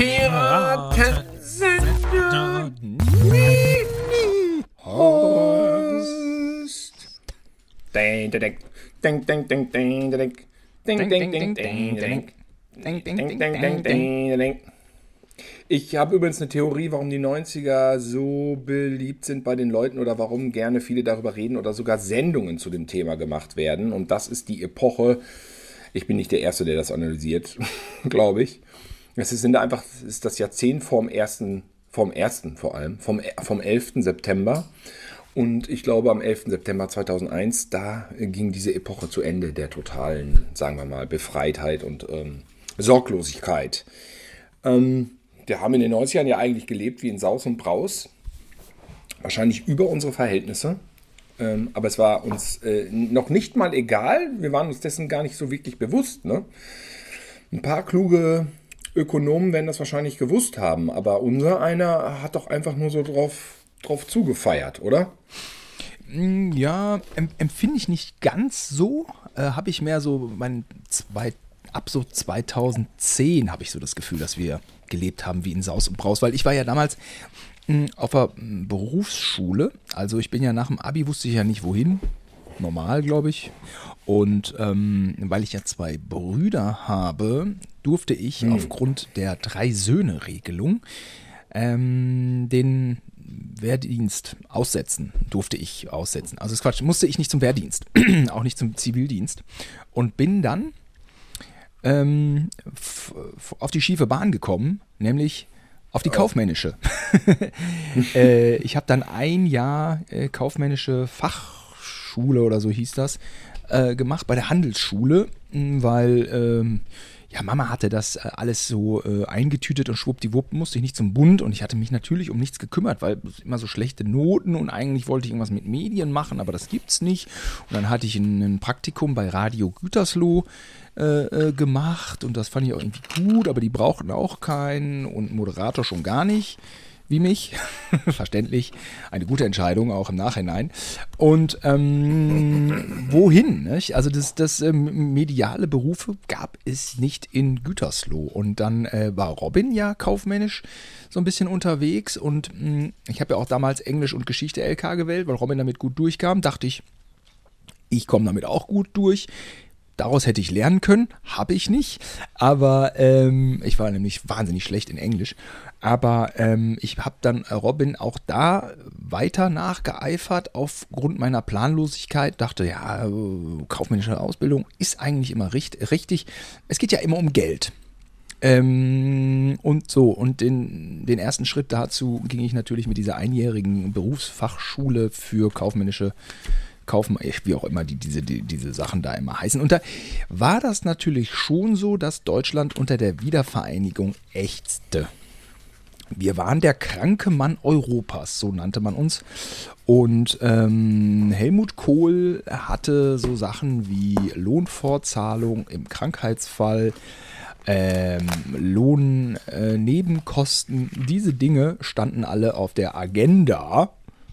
Piratensender. Horst. Ding, ding, ding, ding, ding, ding, ding, ding, ding, ding, ding. Ding, ding, ding, ding, ding, ding. Ich habe übrigens eine Theorie, warum die 90er so beliebt sind bei den Leuten oder warum gerne viele darüber reden oder sogar Sendungen zu dem Thema gemacht werden. Und das ist die Epoche. Ich bin nicht der Erste, der das analysiert, glaube ich. Es ist einfach ist das Jahrzehnt vom ersten, vom ersten vor allem, vom, vom 11. September. Und ich glaube, am 11. September 2001, da ging diese Epoche zu Ende der totalen, sagen wir mal, Befreitheit und ähm, Sorglosigkeit. Ähm, wir haben in den 90ern ja eigentlich gelebt wie in Saus und Braus. Wahrscheinlich über unsere Verhältnisse. Ähm, aber es war uns äh, noch nicht mal egal. Wir waren uns dessen gar nicht so wirklich bewusst. Ne? Ein paar kluge Ökonomen werden das wahrscheinlich gewusst haben. Aber unser einer hat doch einfach nur so drauf, drauf zugefeiert, oder? Mm, ja, empfinde ich nicht ganz so. Äh, habe ich mehr so mein zwei, ab so 2010 habe ich so das Gefühl, dass wir gelebt haben wie in Saus und Braus, weil ich war ja damals mh, hm, auf der hm, Berufsschule, also ich bin ja nach dem Abi, wusste ich ja nicht wohin, normal glaube ich, und ähm, weil ich ja zwei Brüder habe, durfte ich hm. aufgrund der Drei-Söhne-Regelung ähm, den Wehrdienst aussetzen, durfte ich aussetzen. Also das Quatsch, musste ich nicht zum Wehrdienst, auch nicht zum Zivildienst. Und bin dann ähm, auf die schiefe Bahn gekommen, nämlich auf die oh. kaufmännische. äh, ich habe dann ein Jahr äh, kaufmännische Fachschule oder so hieß das äh, gemacht bei der Handelsschule, weil ähm, ja, Mama hatte das äh, alles so äh, eingetütet und schwuppdiwupp musste ich nicht zum Bund und ich hatte mich natürlich um nichts gekümmert, weil immer so schlechte Noten und eigentlich wollte ich irgendwas mit Medien machen, aber das gibt's nicht. Und dann hatte ich ein, ein Praktikum bei Radio Gütersloh äh, äh, gemacht und das fand ich auch irgendwie gut, aber die brauchten auch keinen und Moderator schon gar nicht wie mich. Verständlich. Eine gute Entscheidung, auch im Nachhinein. Und ähm, wohin? Nicht? Also das, das ähm, mediale Berufe gab es nicht in Gütersloh. Und dann äh, war Robin ja kaufmännisch so ein bisschen unterwegs. Und mh, hm, ich habe ja auch damals Englisch und Geschichte LK gewählt, weil Robin damit gut durchkam. Dachte ich, ich komme damit auch gut durch. Daraus hätte ich lernen können, habe ich nicht. Aber ähm, ich war nämlich wahnsinnig schlecht in Englisch. Aber ähm, ich habe dann Robin auch da weiter nachgeeifert aufgrund meiner Planlosigkeit. Dachte, ja, äh, kaufmännische Ausbildung ist eigentlich immer richtig. richtig. Es geht ja immer um Geld. Ähm, und so, und den, den ersten Schritt dazu ging ich natürlich mit dieser einjährigen Berufsfachschule für kaufmännische kaufen, wie auch immer die, diese, die, diese Sachen da immer heißen. Und da war das natürlich schon so, dass Deutschland unter der Wiedervereinigung ächzte. Wir waren der kranke Mann Europas, so nannte man uns. Und ähm, Helmut Kohl hatte so Sachen wie Lohnfortzahlung im Krankheitsfall, ähm, Lohnnebenkosten, äh, diese Dinge standen alle auf der Agenda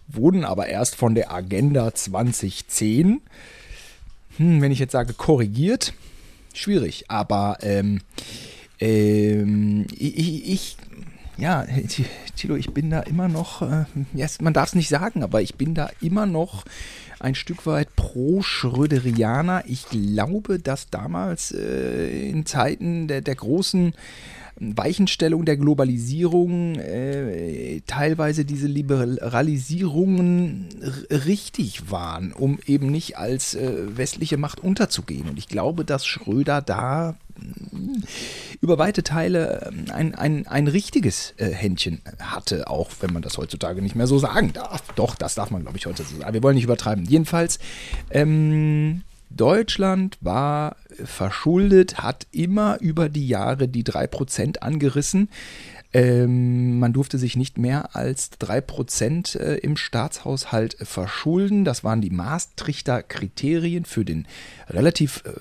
wurden aber erst von der Agenda 2010, hm, wenn ich jetzt sage korrigiert, schwierig, aber ähm, ähm, ich, ich, ja, Tilo, ich bin da immer noch, äh, yes, man darf es nicht sagen, aber ich bin da immer noch ein Stück weit pro Schröderianer. Ich glaube, dass damals äh, in Zeiten der, der großen Weichenstellung der Globalisierung, äh, teilweise diese Liberalisierungen richtig waren, um eben nicht als äh, westliche Macht unterzugehen. Und ich glaube, dass Schröder da mm, über weite Teile ähm, ein, ein, ein richtiges äh, Händchen hatte, auch wenn man das heutzutage nicht mehr so sagen darf. Doch, das darf man, glaube ich, heute so sagen. Wir wollen nicht übertreiben. Jedenfalls, ähm, Deutschland war verschuldet, hat immer über die Jahre die 3% angerissen. Ähm, man durfte sich nicht mehr als 3% äh, im Staatshaushalt verschulden. Das waren die Maastrichter Kriterien für den relativ äh,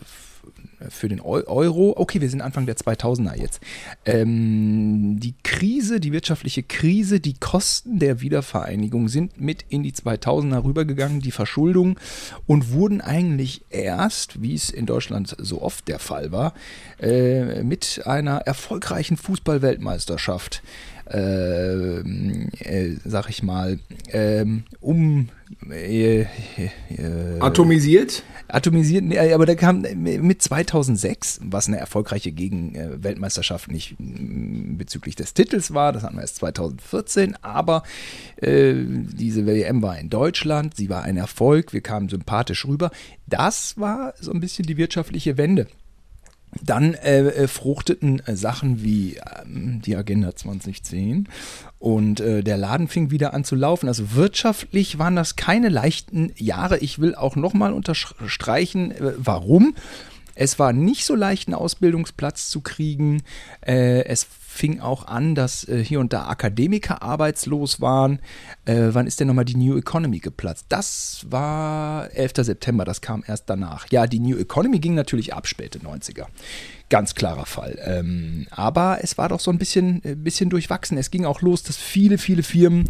für den Euro. Okay, wir sind Anfang der 2000er jetzt. Ähm, die Krise, die wirtschaftliche Krise, die Kosten der Wiedervereinigung sind mit in die 2000er rübergegangen, die Verschuldung und wurden eigentlich erst, wie es in Deutschland so oft der Fall war, äh, mit einer erfolgreichen Fußballweltmeisterschaft äh, äh, sag ich mal, ähm, um äh, äh, atomisiert? Atomisiert, nee, aber da kam mit 2006, was eine erfolgreiche Gegen-Weltmeisterschaft nicht mm, bezüglich des Titels war, das hatten wir erst 2014, aber äh, diese WM war in Deutschland, sie war ein Erfolg, wir kamen sympathisch rüber. Das war so ein bisschen die wirtschaftliche Wende. Dann äh, äh, fruchteten äh, Sachen wie ähm, die Agenda 2010 und äh, der Laden fing wieder an zu laufen. Also wirtschaftlich waren das keine leichten Jahre. Ich will auch nochmal unterstreichen, äh, warum. Es war nicht so leicht, einen Ausbildungsplatz zu kriegen. Äh, es fing auch an, dass äh, hier und da Akademiker arbeitslos waren. Äh, wann ist denn nochmal die New Economy geplatzt? Das war 11. September, das kam erst danach. Ja, die New Economy ging natürlich ab, späte 90er. Ganz klarer Fall. Ähm, aber es war doch so ein bisschen, bisschen durchwachsen. Es ging auch los, dass viele, viele Firmen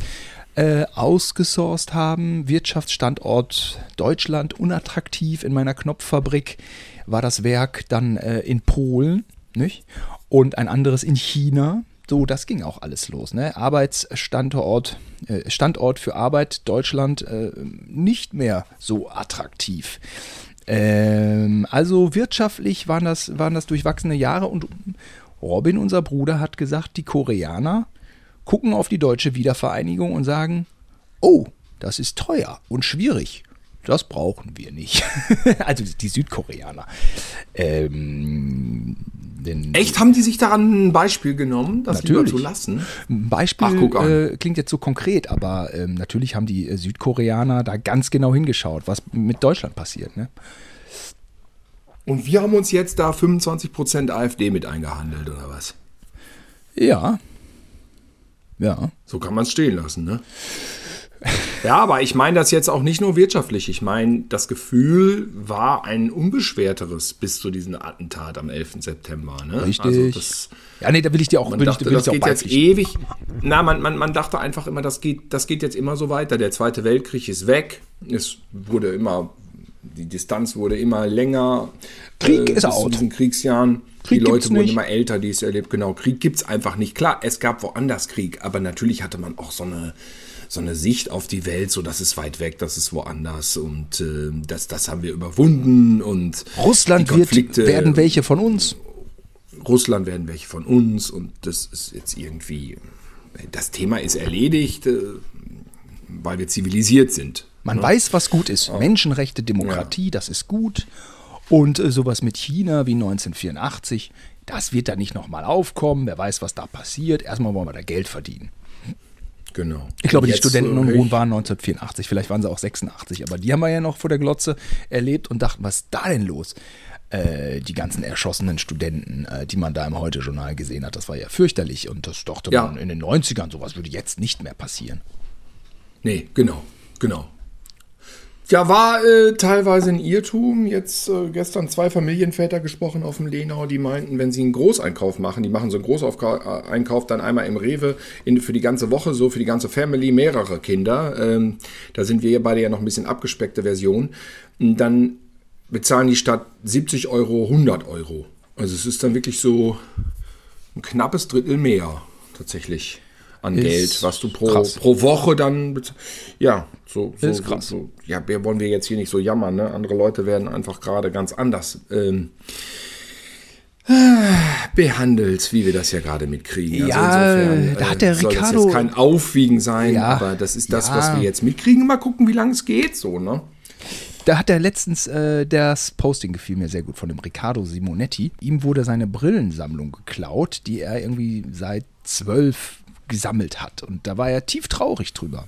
äh, ausgesourced haben. Wirtschaftsstandort Deutschland unattraktiv in meiner Knopffabrik war das Werk dann äh, in Polen, nicht? Und ein anderes in China. So, das ging auch alles los. Ne? Arbeitsstandort, äh, Standort für Arbeit, Deutschland äh, nicht mehr so attraktiv. Ähm, also wirtschaftlich waren das, waren das durchwachsene Jahre und Robin, unser Bruder, hat gesagt, die Koreaner gucken auf die deutsche Wiedervereinigung und sagen, oh, das ist teuer und schwierig das brauchen wir nicht. also die Südkoreaner. Ähm, Echt? Haben die sich daran ein Beispiel genommen, das natürlich. zu lassen? Ein Beispiel Ach, äh, klingt jetzt so konkret, aber ähm, natürlich haben die äh, Südkoreaner da ganz genau hingeschaut, was mit Deutschland passiert. Ne? Und wir haben uns jetzt da 25% AfD mit eingehandelt, oder was? Ja. Ja. So kann man es stehen lassen, ne? Ja, aber ich meine das jetzt auch nicht nur wirtschaftlich. Ich meine, das Gefühl war ein unbeschwerteres bis zu diesem Attentat am 11. September. Ne? Richtig. Also das, ja, nee, da will ich dir auch, man dachte, ich, will das geht jetzt ewig. Na, man, man, man dachte einfach immer, das geht, das geht jetzt immer so weiter. Der Zweite Weltkrieg ist weg. Es wurde immer, die Distanz wurde immer länger. Krieg äh, ist out. In diesen Kriegsjahren. Krieg die Leute wurden immer älter, die es erlebt. Genau, Krieg gibt es einfach nicht. Klar, es gab woanders Krieg, aber natürlich hatte man auch so eine so eine Sicht auf die Welt, so dass es weit weg, das ist woanders und äh, das, das haben wir überwunden und Russland wird, werden welche von uns. Russland werden welche von uns und das ist jetzt irgendwie, das Thema ist erledigt, äh, weil wir zivilisiert sind. Man ne? weiß, was gut ist. Ja. Menschenrechte, Demokratie, ja. das ist gut. Und äh, sowas mit China wie 1984, das wird da nicht nochmal aufkommen. Wer weiß, was da passiert. Erstmal wollen wir da Geld verdienen. Genau. Ich glaube, die Studentenunruhen waren 1984, vielleicht waren sie auch 86, aber die haben wir ja noch vor der Glotze erlebt und dachten, was ist da denn los? Äh, die ganzen erschossenen Studenten, äh, die man da im Heute-Journal gesehen hat, das war ja fürchterlich und das dachte ja. man in den 90ern, sowas würde jetzt nicht mehr passieren. Nee, genau, genau. Ja, war äh, teilweise ein Irrtum. Jetzt äh, gestern zwei Familienväter gesprochen auf dem Lenau, die meinten, wenn sie einen Großeinkauf machen, die machen so einen Großeinkauf dann einmal im Rewe in, für die ganze Woche, so für die ganze Family, mehrere Kinder. Ähm, da sind wir beide ja noch ein bisschen abgespeckte Version. Dann bezahlen die statt 70 Euro 100 Euro. Also es ist dann wirklich so ein knappes Drittel mehr tatsächlich an Geld, was du pro, pro Woche dann. Ja, so, so, ist krass. So, ja, wollen wir jetzt hier nicht so jammern, ne? Andere Leute werden einfach gerade ganz anders ähm, behandelt, wie wir das ja gerade mitkriegen. Also ja, also insofern, da hat der äh, soll Ricardo. Das jetzt kein Aufwiegen sein, ja, aber das ist das, ja. was wir jetzt mitkriegen. Mal gucken, wie lange es geht, so, ne? Da hat er letztens, äh, das Posting gefiel mir sehr gut von dem Riccardo Simonetti. Ihm wurde seine Brillensammlung geklaut, die er irgendwie seit zwölf gesammelt hat. Und da war er tief traurig drüber.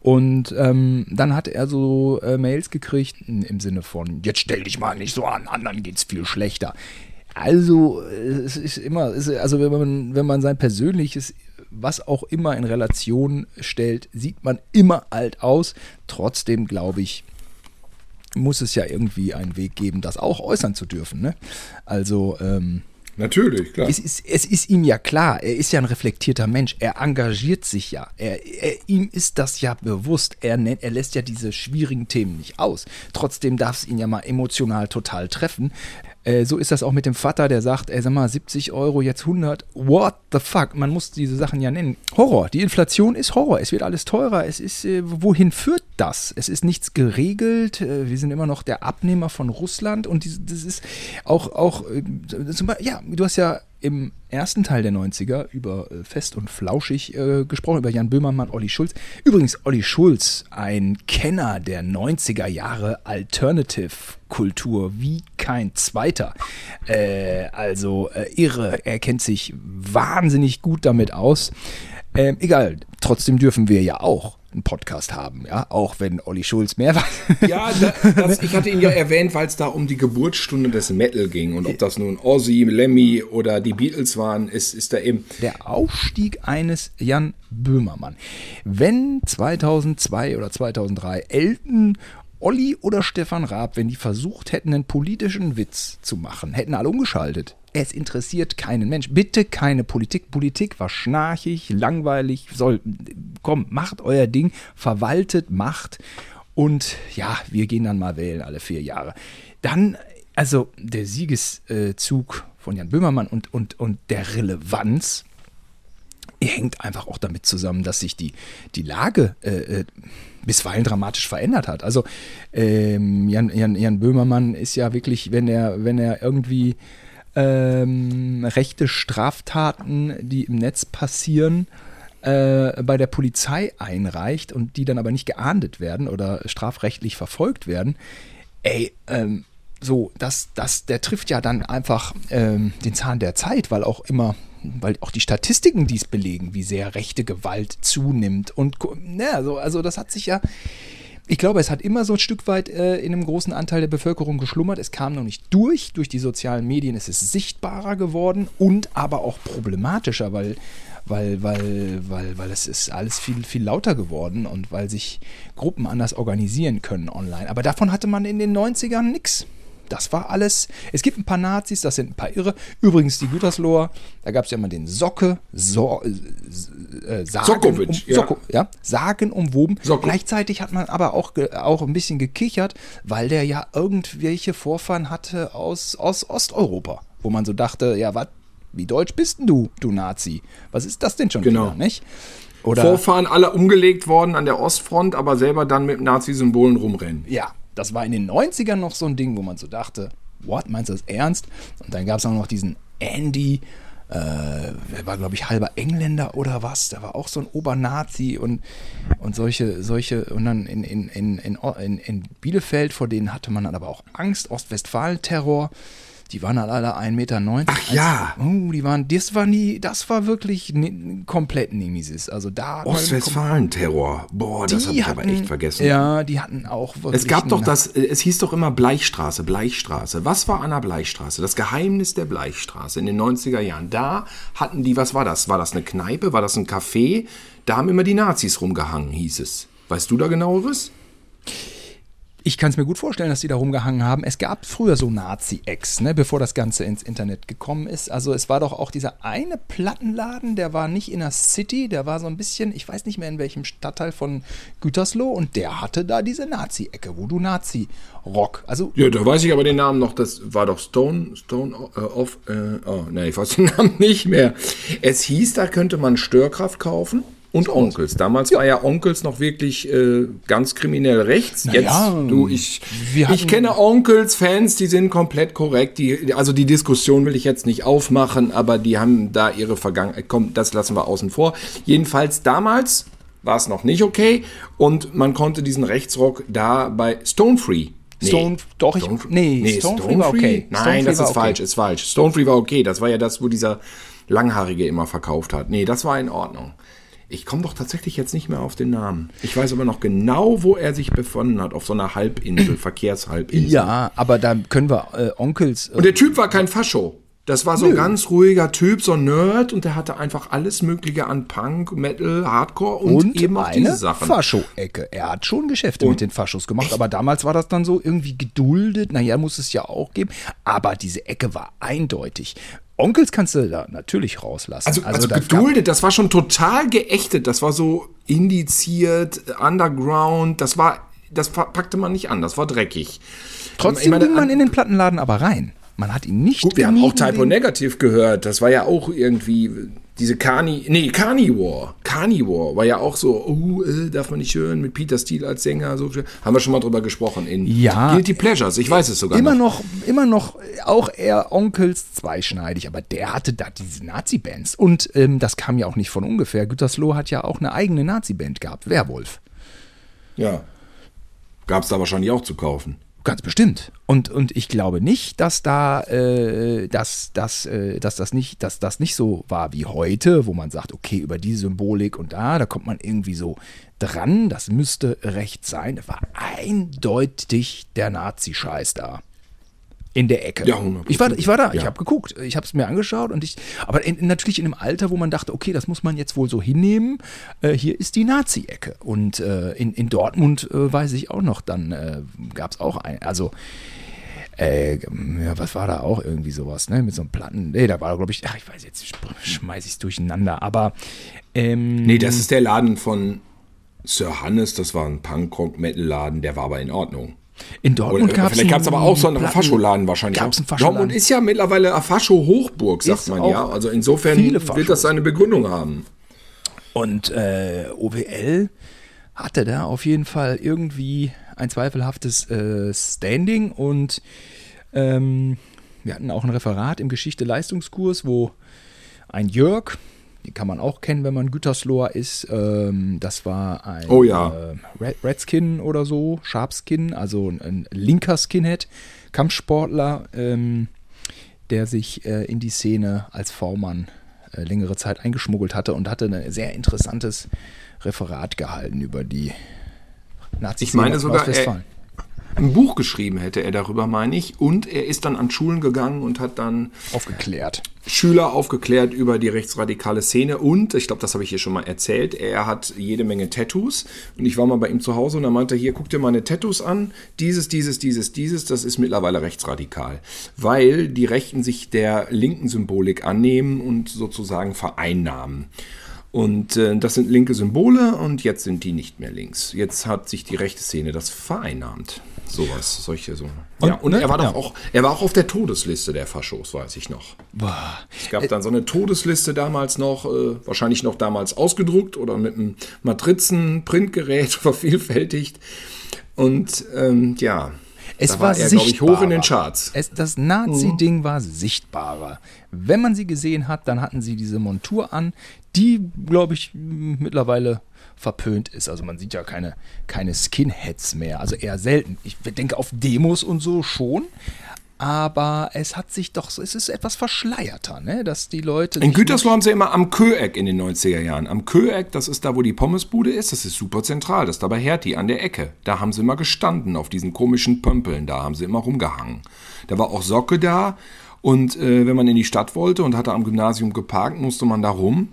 Und ähm, dann hat er so äh, Mails gekriegt im Sinne von, jetzt stell dich mal nicht so an, anderen geht's viel schlechter. Also, es ist immer, also wenn man, wenn man sein persönliches, was auch immer in Relation stellt, sieht man immer alt aus. Trotzdem glaube ich, muss es ja irgendwie einen Weg geben, das auch äußern zu dürfen. Ne? Also ähm, Natürlich, klar. es ist, es ist ihm ja klar, er ist ja ein reflektierter Mensch, er engagiert sich ja, er, er, ihm ist das ja bewusst, er, er lässt ja diese schwierigen Themen nicht aus. Trotzdem darf es ihn ja mal emotional total treffen. Äh, so ist das auch mit dem Vater, der sagt, ey, sag mal, 70 Euro, jetzt 100. What the fuck? Man muss diese Sachen ja nennen. Horror. Die Inflation ist Horror. Es wird alles teurer. Es ist, äh, wohin führt das? Es ist nichts geregelt. Äh, wir sind immer noch der Abnehmer von Russland. Und dies- das ist auch, auch äh, zum Beispiel, ja, du hast ja im ersten Teil der 90er über äh, Fest und Flauschig äh, gesprochen, über Jan Böhmermann, Olli Schulz. Übrigens, Olli Schulz, ein Kenner der 90er Jahre Alternative-Kultur, wie kein zweiter. Äh, also äh, irre, er kennt sich wahnsinnig gut damit aus. Ähm, egal, trotzdem dürfen wir ja auch einen Podcast haben, ja, auch wenn Olli Schulz mehr weiß. Ja, da, das, ich hatte ihn ja erwähnt, weil es da um die Geburtsstunde des Metal ging. Und ob das nun Ozzy, Lemmy oder die Beatles waren, ist, ist da eben. Der Aufstieg eines Jan Böhmermann. Wenn 2002 oder 2003 Elton, Olli oder Stefan Raab, wenn die versucht hätten, einen politischen Witz zu machen, hätten alle umgeschaltet. Es interessiert keinen Mensch. Bitte keine Politik. Politik war schnarchig, langweilig. Soll, komm, macht euer Ding, verwaltet, macht. Und ja, wir gehen dann mal wählen alle vier Jahre. Dann, also der Siegeszug von Jan Böhmermann und, und, und der Relevanz hängt einfach auch damit zusammen, dass sich die, die Lage äh, äh, bisweilen dramatisch verändert hat. Also ähm, Jan, Jan, Jan Böhmermann ist ja wirklich, wenn er, wenn er irgendwie ähm, rechte Straftaten, die im Netz passieren, äh, bei der Polizei einreicht und die dann aber nicht geahndet werden oder strafrechtlich verfolgt werden, ey, ähm, so, das, das, der trifft ja dann einfach ähm, den Zahn der Zeit, weil auch immer, weil auch die Statistiken dies belegen, wie sehr rechte Gewalt zunimmt. Und ne, also, also das hat sich ja, ich glaube, es hat immer so ein Stück weit äh, in einem großen Anteil der Bevölkerung geschlummert. Es kam noch nicht durch. Durch die sozialen Medien ist es sichtbarer geworden und aber auch problematischer, weil, weil, weil, weil, weil es ist alles viel, viel lauter geworden und weil sich Gruppen anders organisieren können online. Aber davon hatte man in den 90ern nichts. Das war alles. Es gibt ein paar Nazis, das sind ein paar Irre. Übrigens die Gütersloher, da gab es ja mal den Socke, so, äh, Sagen, Sokowitsch, um, ja. Soko, ja, Sagen umwoben. Soko. Gleichzeitig hat man aber auch, auch ein bisschen gekichert, weil der ja irgendwelche Vorfahren hatte aus, aus Osteuropa, wo man so dachte, ja, was, wie deutsch bist denn du, du Nazi? Was ist das denn schon Genau. wieder, nicht? Oder, Vorfahren alle umgelegt worden an der Ostfront, aber selber dann mit Nazi-Symbolen rumrennen. ja, das war in den 90ern noch so ein Ding, wo man so dachte, what, meinst du das ernst? Und dann gab es auch noch diesen Andy, äh, der war, glaube ich, halber Engländer oder was, der war auch so ein Obernazi und, und solche, solche, und dann in, in, in, in, in, in Bielefeld, vor denen hatte man dann aber auch Angst, Ostwestfalen-Terror. Die waren halt alle 1,90 Meter. Ach ja. Oh, die waren, das war nie, das war wirklich ne, komplett Nemesis. Also da. Ostwestfalen-Terror. Boah, das habe ich aber echt vergessen. Ja, die hatten auch wirklich Es gab doch das, äh, es hieß doch immer Bleichstraße, Bleichstraße. Was war an der Bleichstraße? Das Geheimnis der Bleichstraße in den 90er Jahren. Da hatten die, was war das? War das eine Kneipe? War das ein Café? Da haben immer die Nazis rumgehangen, hieß es. Weißt du da genaueres? Ich kann es mir gut vorstellen, dass die da rumgehangen haben. Es gab früher so Nazi-Ex, ne, bevor das Ganze ins Internet gekommen ist. Also es war doch auch dieser eine Plattenladen, der war nicht in der City, der war so ein bisschen, ich weiß nicht mehr in welchem Stadtteil von Gütersloh und der hatte da diese Nazi-Ecke, wo du Nazi-Rock, also Ja, da weiß ich aber den Namen noch. Das war doch Stone, Stone äh, off. Äh, oh, nee, ich weiß den Namen nicht mehr. Es hieß, da könnte man Störkraft kaufen. Und Onkels. Damals war ja Onkels noch wirklich äh, ganz kriminell rechts. Jetzt, ja, du, ich, ich kenne Onkels-Fans, die sind komplett korrekt. Die, also die Diskussion will ich jetzt nicht aufmachen, aber die haben da ihre Vergangenheit. Komm, das lassen wir außen vor. Jedenfalls damals war es noch nicht okay und man konnte diesen Rechtsrock da bei Stone Free. Nee. Stone, doch, ich, nee, Stone Free war okay. Nein, Stone das ist okay. falsch, ist falsch. Stone Free war okay. Das war ja das, wo dieser Langhaarige immer verkauft hat. Nee, das war in Ordnung. Ich komme doch tatsächlich jetzt nicht mehr auf den Namen. Ich weiß aber noch genau, wo er sich befunden hat, auf so einer Halbinsel, Verkehrshalbinsel. Ja, aber da können wir äh, Onkels. Äh, Und der Typ war kein Fascho. Das war so ein ganz ruhiger Typ, so ein Nerd und der hatte einfach alles Mögliche an Punk, Metal, Hardcore und, Und eben auch eine diese Sachen. Fascho-Ecke. Er hat schon Geschäfte mit den Faschos gemacht, aber damals war das dann so irgendwie geduldet. Naja, muss es ja auch geben. Aber diese Ecke war eindeutig. Onkels kannst du da natürlich rauslassen. Also, also, gab- geduldet, das war schon total geächtet. Das war so indiziert, underground. Das war, das packte man nicht an. Das war dreckig. Trotzdem meine, ging man an- in den Plattenladen aber rein. Man hat ihn nicht Gut, wir haben auch Typo Negative gehört. Das war ja auch irgendwie diese Carni, nee, Carnivore. Carnivore war ja auch so, oh, äh, darf man nicht hören, mit Peter Steele als Sänger. So, haben wir schon mal drüber gesprochen in Ja. Guilty Pleasures. Ich weiß es sogar Immer noch. noch, immer noch auch eher Onkels zweischneidig, aber der hatte da diese Nazi-Bands. Und ähm, das kam ja auch nicht von ungefähr. Gütersloh hat ja auch eine eigene Nazi-Band gehabt, Werwolf. Ja. Gab es da wahrscheinlich auch zu kaufen. Ganz bestimmt. Und, und ich glaube nicht, dass da, äh, dass, dass, äh, dass, das nicht, dass das nicht so war wie heute, wo man sagt, okay, über die Symbolik und da, da kommt man irgendwie so dran, das müsste recht sein. Das war eindeutig der Nazi-Scheiß da. In der Ecke. Ja, 100%. ich war, ich war da, ich Ja. habe geguckt, ich habe es mir angeschaut und ich, aber in, natürlich in einem Alter, wo man dachte, okay, das muss man jetzt wohl so hinnehmen. Äh, hier ist die Nazi-Ecke und äh, in, in Dortmund äh, weiß ich auch noch, dann äh, gab es auch ein, also äh, ja, was war da auch irgendwie sowas, ne? Mit so einem Platten. Nee, da war, glaube ich, ach, ich weiß jetzt, schmeiß ich es durcheinander, aber ähm, Nee, das ist der Laden von Sir Hannes. Das war ein Punk-Rock-Metal-Laden. Der war aber in Ordnung. In Dortmund gab es vielleicht gab es aber auch so einen Fascholaden wahrscheinlich. Gab's einen Fascholaden? Dortmund ist ja mittlerweile Fascho-Hochburg, sagt Ist man ja. Also insofern wird das seine Begründung haben. Und äh, OWL hatte da auf jeden Fall irgendwie ein zweifelhaftes äh, Standing und ähm, wir hatten auch ein Referat im Geschichte-Leistungskurs, wo ein Jörg, den kann man auch kennen, wenn man Gütersloher ist, ähm, das war ein Oh ja. äh, Red, Redskin oder so, Sharpskin, also ein, ein linker Skinhead, Kampfsportler, ähm, der sich äh, in die Szene als V-Mann äh, längere Zeit eingeschmuggelt hatte und hatte ein sehr interessantes Referat gehalten über die nazi Ich meine sogar, Ostwestfalen. Ein Buch geschrieben hätte er darüber, meine ich. Und er ist dann an Schulen gegangen und hat dann aufgeklärt. Schüler aufgeklärt über die rechtsradikale Szene und, ich glaube, das habe ich hier schon mal erzählt, er hat jede Menge Tattoos und ich war mal bei ihm zu Hause und er meinte, hier, guck dir meine Tattoos an, dieses, dieses, dieses, dieses, das ist mittlerweile rechtsradikal, weil die Rechten sich der linken Symbolik annehmen und sozusagen vereinnahmen. Und äh, das sind linke Symbole und jetzt sind die nicht mehr links. Jetzt hat sich die rechte Szene das vereinnahmt. Sowas, solche so. ja, und ne? er war doch Ja. auch, er war auch auf der Todesliste der Faschos, weiß ich noch. Boah. Es gab dann so eine Todesliste damals noch, äh, wahrscheinlich noch damals ausgedruckt oder mit einem Matrizen-Printgerät vervielfältigt. Und ähm, ja, Es da war, er, glaube ich, hoch in den Charts. Es, das Nazi-Ding war sichtbarer. Wenn man sie gesehen hat, dann hatten sie diese Montur an, die, glaube ich, mittlerweile verpönt ist. Also man sieht ja keine, keine Skinheads mehr. Also eher selten. Ich denke auf Demos und so schon. Aber es hat sich doch, es ist etwas verschleierter, ne? dass die Leute. In Gütersloh haben sie immer am Köeck in den 90er Jahren. Am Köeck, das ist da, wo die Pommesbude ist, das ist super zentral. Das ist da bei Hertie an der Ecke. Da haben sie immer gestanden, auf diesen komischen Pömpeln. Da haben sie immer rumgehangen. Da war auch Socke da. Und äh, wenn man in die Stadt wollte und hatte am Gymnasium geparkt, musste man da rum.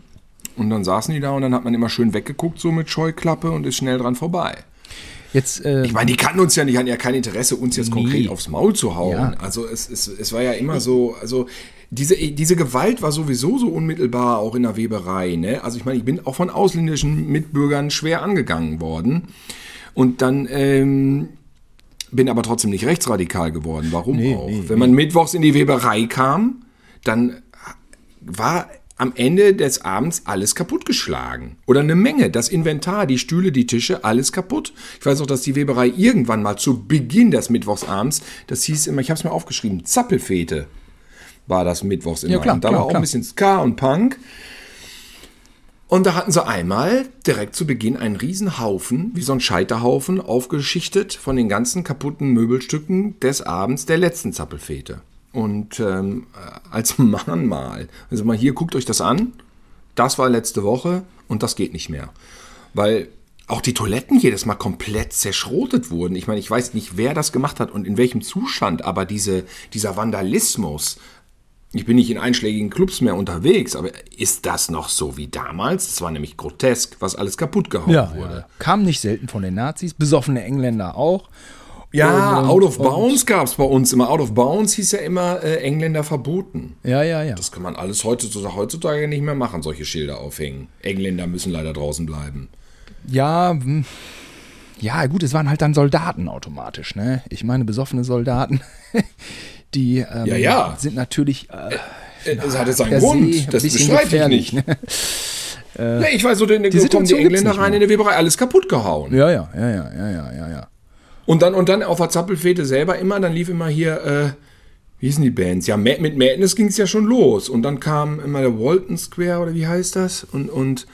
Und dann saßen die da und dann hat man immer schön weggeguckt, so mit Scheuklappe und ist schnell dran vorbei. Jetzt, äh, Ich meine, die kannten uns ja nicht, hatten ja kein Interesse, uns jetzt konkret Nee. aufs Maul zu hauen. Ja. Also es, es, es war ja immer so, also diese, diese Gewalt war sowieso so unmittelbar auch in der Weberei. Ne? Also ich meine, ich bin auch von ausländischen Mitbürgern schwer angegangen worden. Und dann ähm, bin aber trotzdem nicht rechtsradikal geworden. Warum Nee, auch? nee, Wenn man mittwochs in die Weberei kam, dann war am Ende des Abends alles kaputtgeschlagen. Oder eine Menge. Das Inventar, die Stühle, die Tische, alles kaputt. Ich weiß auch, dass die Weberei irgendwann mal zu Beginn des Mittwochsabends, das hieß immer, ich habe es mir aufgeschrieben, Zappelfete war das Mittwochs immer. Ja, klar, und da klar, war auch klar. ein bisschen Ska und Punk. Und da hatten sie einmal direkt zu Beginn einen riesen Haufen, wie so ein Scheiterhaufen, aufgeschichtet von den ganzen kaputten Möbelstücken des Abends der letzten Zappelfete. Und ähm, äh, als Mahnmal, also mal hier, guckt euch das an, das war letzte Woche und das geht nicht mehr. Weil auch die Toiletten jedes Mal komplett zerschrotet wurden. Ich meine, ich weiß nicht, wer das gemacht hat und in welchem Zustand, aber diese, dieser Vandalismus Ich bin nicht in einschlägigen Clubs mehr unterwegs, aber ist das noch so wie damals? Es war nämlich grotesk, was alles kaputt gehauen Ja, wurde. ja. Kam nicht selten von den Nazis, besoffene Engländer auch. Ja, Und- Out of und- Bounds gab es bei uns immer. Out of Bounds hieß ja immer äh, Engländer verboten. Ja, ja, ja. Das kann man alles heutzutage, heutzutage nicht mehr machen, solche Schilder aufhängen. Engländer müssen leider draußen bleiben. Ja, hm. ja, gut, es waren halt dann Soldaten automatisch, ne? Ich meine, besoffene Soldaten, die ähm, Ja, ja. sind natürlich äh, Äh, Es hatte seinen Grund, das bestreite ich nicht. ne? ja, ich weiß so, denn, die kommen die Engländer rein in der Weberei, alles kaputt gehauen. Ja, ja, ja, ja, ja, ja, ja. Und dann, und dann auf der Zappelfete selber immer, dann lief immer hier, äh, wie hießen die Bands? Ja, mit Madness ging es ja schon los. Und dann kam immer der Walton Square oder wie heißt das? Und, und,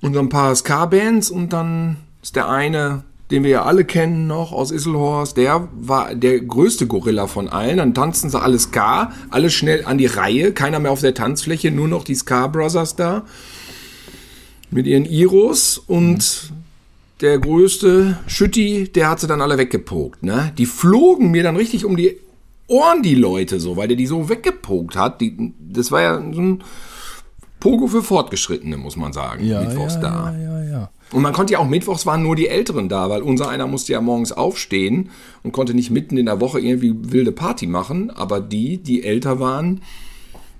und so ein paar Ska-Bands und dann ist der eine, den wir ja alle kennen noch aus Isselhorst, der war der größte Gorilla von allen. Dann tanzten sie alle Ska, alle schnell an die Reihe, keiner mehr auf der Tanzfläche, nur noch die Ska Brothers da mit ihren Iros und der größte Schütti, der hat sie dann alle weggepokt. Ne? Die flogen mir dann richtig um die Ohren, die Leute, so, weil der die so weggepokt hat. Die, das war ja so ein Pogo für Fortgeschrittene, muss man sagen, Ja, mittwochs ja, da. ja, ja. Und man konnte ja auch mittwochs waren nur die Älteren da, weil unser einer musste ja morgens aufstehen und konnte nicht mitten in der Woche irgendwie wilde Party machen. Aber die, die älter waren,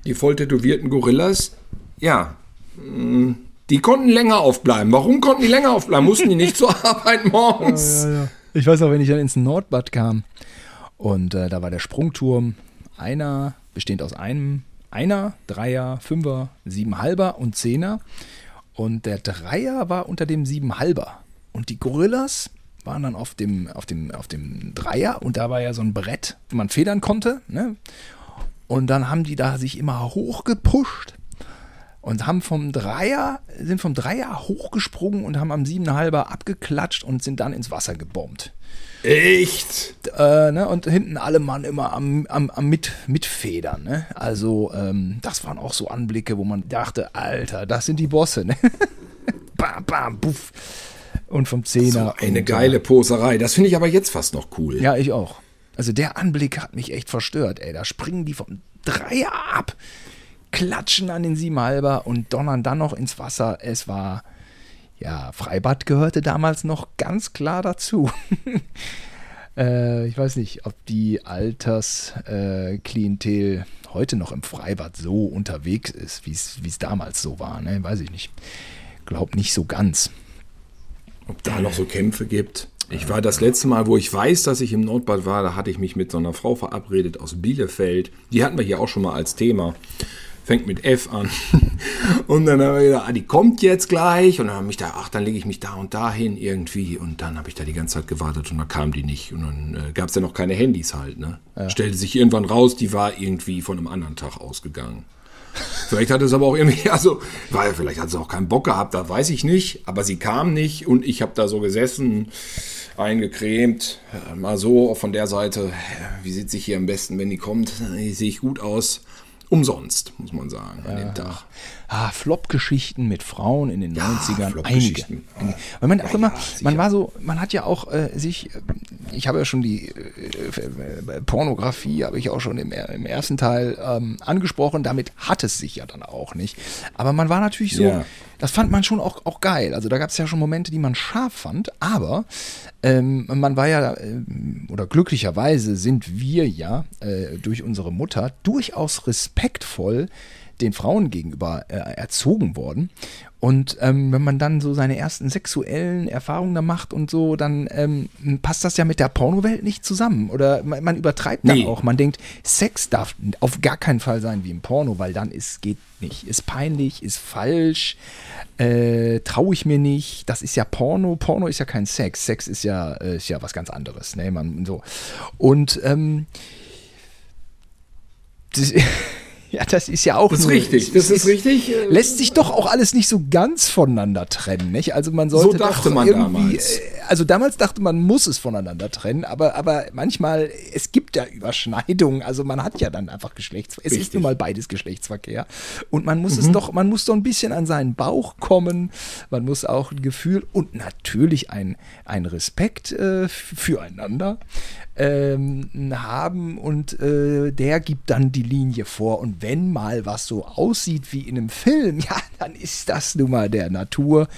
die voll tätowierten Gorillas, ja, mh, die konnten länger aufbleiben. Warum konnten die länger aufbleiben? Mussten die nicht zur Arbeit morgens? Ich weiß auch, wenn ich dann ins Nordbad kam und äh, da war der Sprungturm einer, bestehend aus einem Einer, Dreier, Fünfer, Siebenhalber und Zehner. Und der Dreier war unter dem Siebenhalber. Und die Gorillas waren dann auf dem, auf dem, auf dem Dreier und da war ja so ein Brett, wo man federn konnte. Ne? Und dann haben die da sich immer hochgepusht und haben vom Dreier, sind vom Dreier hochgesprungen und haben am Siebenhalber abgeklatscht und sind dann ins Wasser gebombt. Echt? Äh, ne? Und hinten alle Mann immer am, am, am mit, Mitfedern. Ne? Also, ähm, das waren auch so Anblicke, wo man dachte, Alter, das sind die Bosse. Ne? bam, bam, puff. Und vom Zehner. So eine und, geile Poserei. Das finde ich aber jetzt fast noch cool. Ja, ich auch. Also der Anblick hat mich echt verstört, ey. Da springen die vom Dreier ab, klatschen an den Siebenhalber und donnern dann noch ins Wasser. Es war, ja, Freibad gehörte damals noch ganz klar dazu. äh, ich weiß nicht, ob die Altersklientel äh, heute noch im Freibad so unterwegs ist, wie es damals so war. Ne? Weiß ich nicht. Glaub nicht so ganz. Ob da noch so Kämpfe gibt. Ich war das letzte Mal, wo ich weiß, dass ich im Nordbad war, da hatte ich mich mit so einer Frau verabredet aus Bielefeld. Die hatten wir hier auch schon mal als Thema. Fängt mit F an. Und dann haben wir gedacht, ah, die kommt jetzt gleich. Und dann habe ich da, ach, dann lege ich mich da und da hin irgendwie. Und dann habe ich da die ganze Zeit gewartet und dann kam die nicht. Und dann äh, gab es ja noch keine Handys halt. Ne? Stellte sich irgendwann raus, die war irgendwie von einem anderen Tag ausgegangen. Vielleicht hat es aber auch irgendwie, also, weil vielleicht hat sie auch keinen Bock gehabt, da weiß ich nicht. Aber sie kam nicht und ich habe da so gesessen, eingecremt, äh, mal so von der Seite. Wie sieht sich hier am besten, wenn die kommt? Äh, Sehe ich gut aus. Umsonst, muss man sagen, an dem Tag. Ah, Flop-Geschichten mit Frauen in den Ja, 90ern. Einige. Weil man auch Ja, immer, man war so, man hat ja auch äh, sich, ich habe ja schon die äh, Pornografie, habe ich auch schon im, im ersten Teil ähm, angesprochen, damit hat es sich ja dann auch nicht. Aber man war natürlich so, Ja. das fand man schon auch, auch geil. Also da gab es ja schon Momente, die man scharf fand, aber ähm, man war ja, ähm, oder glücklicherweise sind wir ja äh, durch unsere Mutter durchaus respektvoll den Frauen gegenüber äh, erzogen worden. Und ähm, wenn man dann so seine ersten sexuellen Erfahrungen da macht und so, dann ähm, passt das ja mit der Pornowelt nicht zusammen. Oder man, man übertreibt Nee. dann auch. Man denkt, Sex darf auf gar keinen Fall sein wie im Porno, weil dann ist, geht nicht. Ist peinlich, ist falsch, äh, traue ich mir nicht. Das ist ja Porno. Porno ist ja kein Sex. Sex ist ja, äh, ist ja was ganz anderes. Ne? Man, so. Und ähm, das, ja, das ist ja auch Das ist richtig, das ist richtig. äh, lässt sich doch auch alles nicht so ganz voneinander trennen, nicht? Also man sollte dachte doch man irgendwie, damals. Also damals dachte man, muss es voneinander trennen, aber, aber manchmal, es gibt ja Überschneidungen. Also man hat ja dann einfach Geschlechtsverkehr. Es Richtig. ist nun mal beides Geschlechtsverkehr. Und man muss es doch, man muss so ein bisschen an seinen Bauch kommen. Man muss auch ein Gefühl und natürlich ein, ein Respekt äh, füreinander ähm, haben. Und äh, der gibt dann die Linie vor. Und wenn mal was so aussieht wie in einem Film, ja, dann ist das nun mal der Natur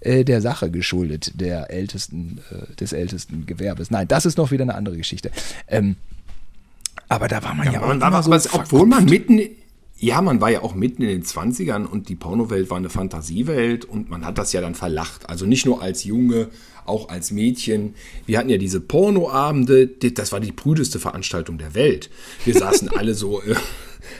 äh, der Sache geschuldet, der ältesten, äh, des ältesten Gewerbes. Nein, das ist noch wieder eine andere Geschichte. Ähm, aber da war man ja, Ja, auch man war, immer aber so obwohl man mitten, ja, man war ja auch mitten in den 20ern und die Pornowelt war eine Fantasiewelt und man hat das ja dann verlacht. Also nicht nur als Junge, auch als Mädchen. Wir hatten ja diese Pornoabende, das war die prüdeste Veranstaltung der Welt. Wir saßen alle so,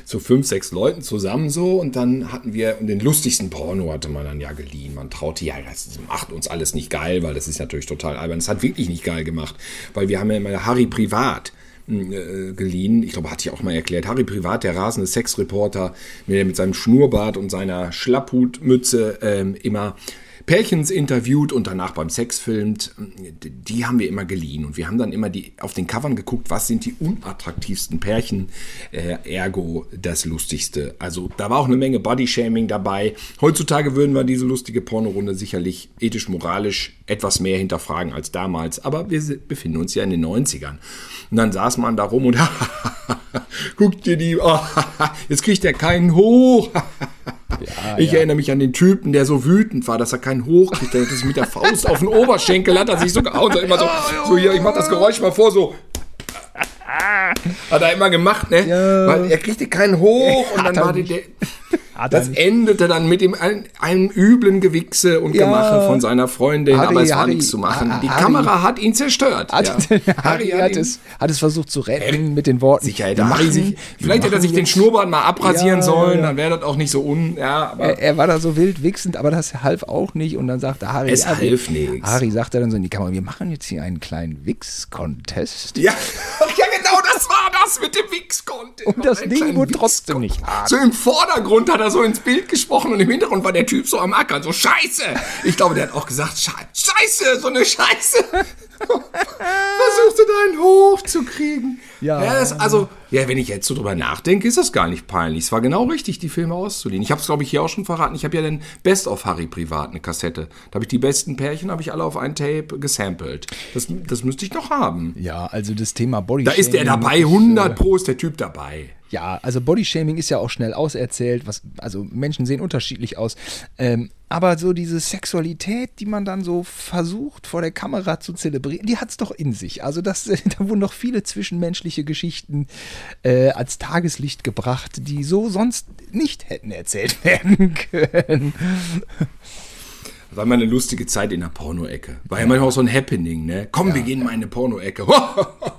so fünf, sechs Leuten zusammen so und dann hatten wir, und den lustigsten Porno hatte man dann ja geliehen. Man traute, ja, das macht uns alles nicht geil, weil das ist natürlich total albern. Das hat wirklich nicht geil gemacht, weil wir haben ja immer Harry Privat äh, geliehen. Ich glaube, hatte ich auch mal erklärt. Harry Privat, der rasende Sexreporter, mit seinem Schnurrbart und seiner Schlapphutmütze ähm, immer Pärchens interviewt und danach beim Sex filmt, die haben wir immer geliehen. Und wir haben dann immer die, auf den Covern geguckt, was sind die unattraktivsten Pärchen, äh, ergo das Lustigste. Also da war auch eine Menge Bodyshaming dabei. Heutzutage würden wir diese lustige Pornorunde sicherlich ethisch-moralisch etwas mehr hinterfragen als damals. Aber wir befinden uns ja in den 90ern. Und dann saß man da rum und guckt dir die, oh, jetzt kriegt er keinen hoch. ich erinnere mich an den Typen, der so wütend war, dass er keinen hoch kriegt. Der sich mit der Faust auf den Oberschenkel, hat er sich so gehauen. Immer so, so hier, ich mach das Geräusch mal vor, so. Hat er immer gemacht, ne? Ja. Weil er kriegte keinen hoch und dann war nicht. der, Hat er das endete dann mit dem ein, einem üblen Gewichse und Ja. Gemache von seiner Freundin, Harry, aber es war Harry, nichts zu machen. Die Harry- Kamera hat ihn zerstört. Hat, ja. Harry hat, ihn- es, hat es versucht zu retten mit den Worten. Sicher hätte wir Harry machen- sich, vielleicht hätte er machen sich den Schnurrbart mal abrasieren Ja, sollen, dann wäre das auch nicht so un, ja, Er, er war da so wild wichsend, aber das half auch nicht. Und dann sagte Harry, Es wir- half nix. Harry sagte dann so in die Kamera, wir machen jetzt hier einen kleinen Wix-Contest. Ja, ja genau, das war das mit dem Wix-Content. Und das Ding wurde trotzdem nicht hart. So im Vordergrund hat er so ins Bild gesprochen und im Hintergrund war der Typ so am Ackern, so Scheiße. Ich glaube, der hat auch gesagt, Schei- Scheiße, so eine Scheiße. Versuchst du da einen hochzukriegen? Ja. das, also, ja, wenn ich jetzt so drüber nachdenke, ist das gar nicht peinlich. Es war genau richtig, die Filme auszuliehen. Ich habe es, glaube ich, hier auch schon verraten. Ich habe ja den Best of Harry privat, eine Kassette. Da habe ich die besten Pärchen, habe ich alle auf ein Tape gesampelt. Das, das müsste ich noch haben. Ja, also das Thema Body Da ist der dabei, 100 Pro ist der Typ dabei. Ja, also Bodyshaming ist ja auch schnell auserzählt, was, also Menschen sehen unterschiedlich aus. Ähm, aber so diese Sexualität, die man dann so versucht vor der Kamera zu zelebrieren, die hat es doch in sich. Also das, da wurden noch viele zwischenmenschliche Geschichten äh, als Tageslicht gebracht, die so sonst nicht hätten erzählt werden können. War mal eine lustige Zeit in der Porno-Ecke. War ja manchmal auch so ein Happening, ne? Komm, wir gehen mal in eine Porno-Ecke.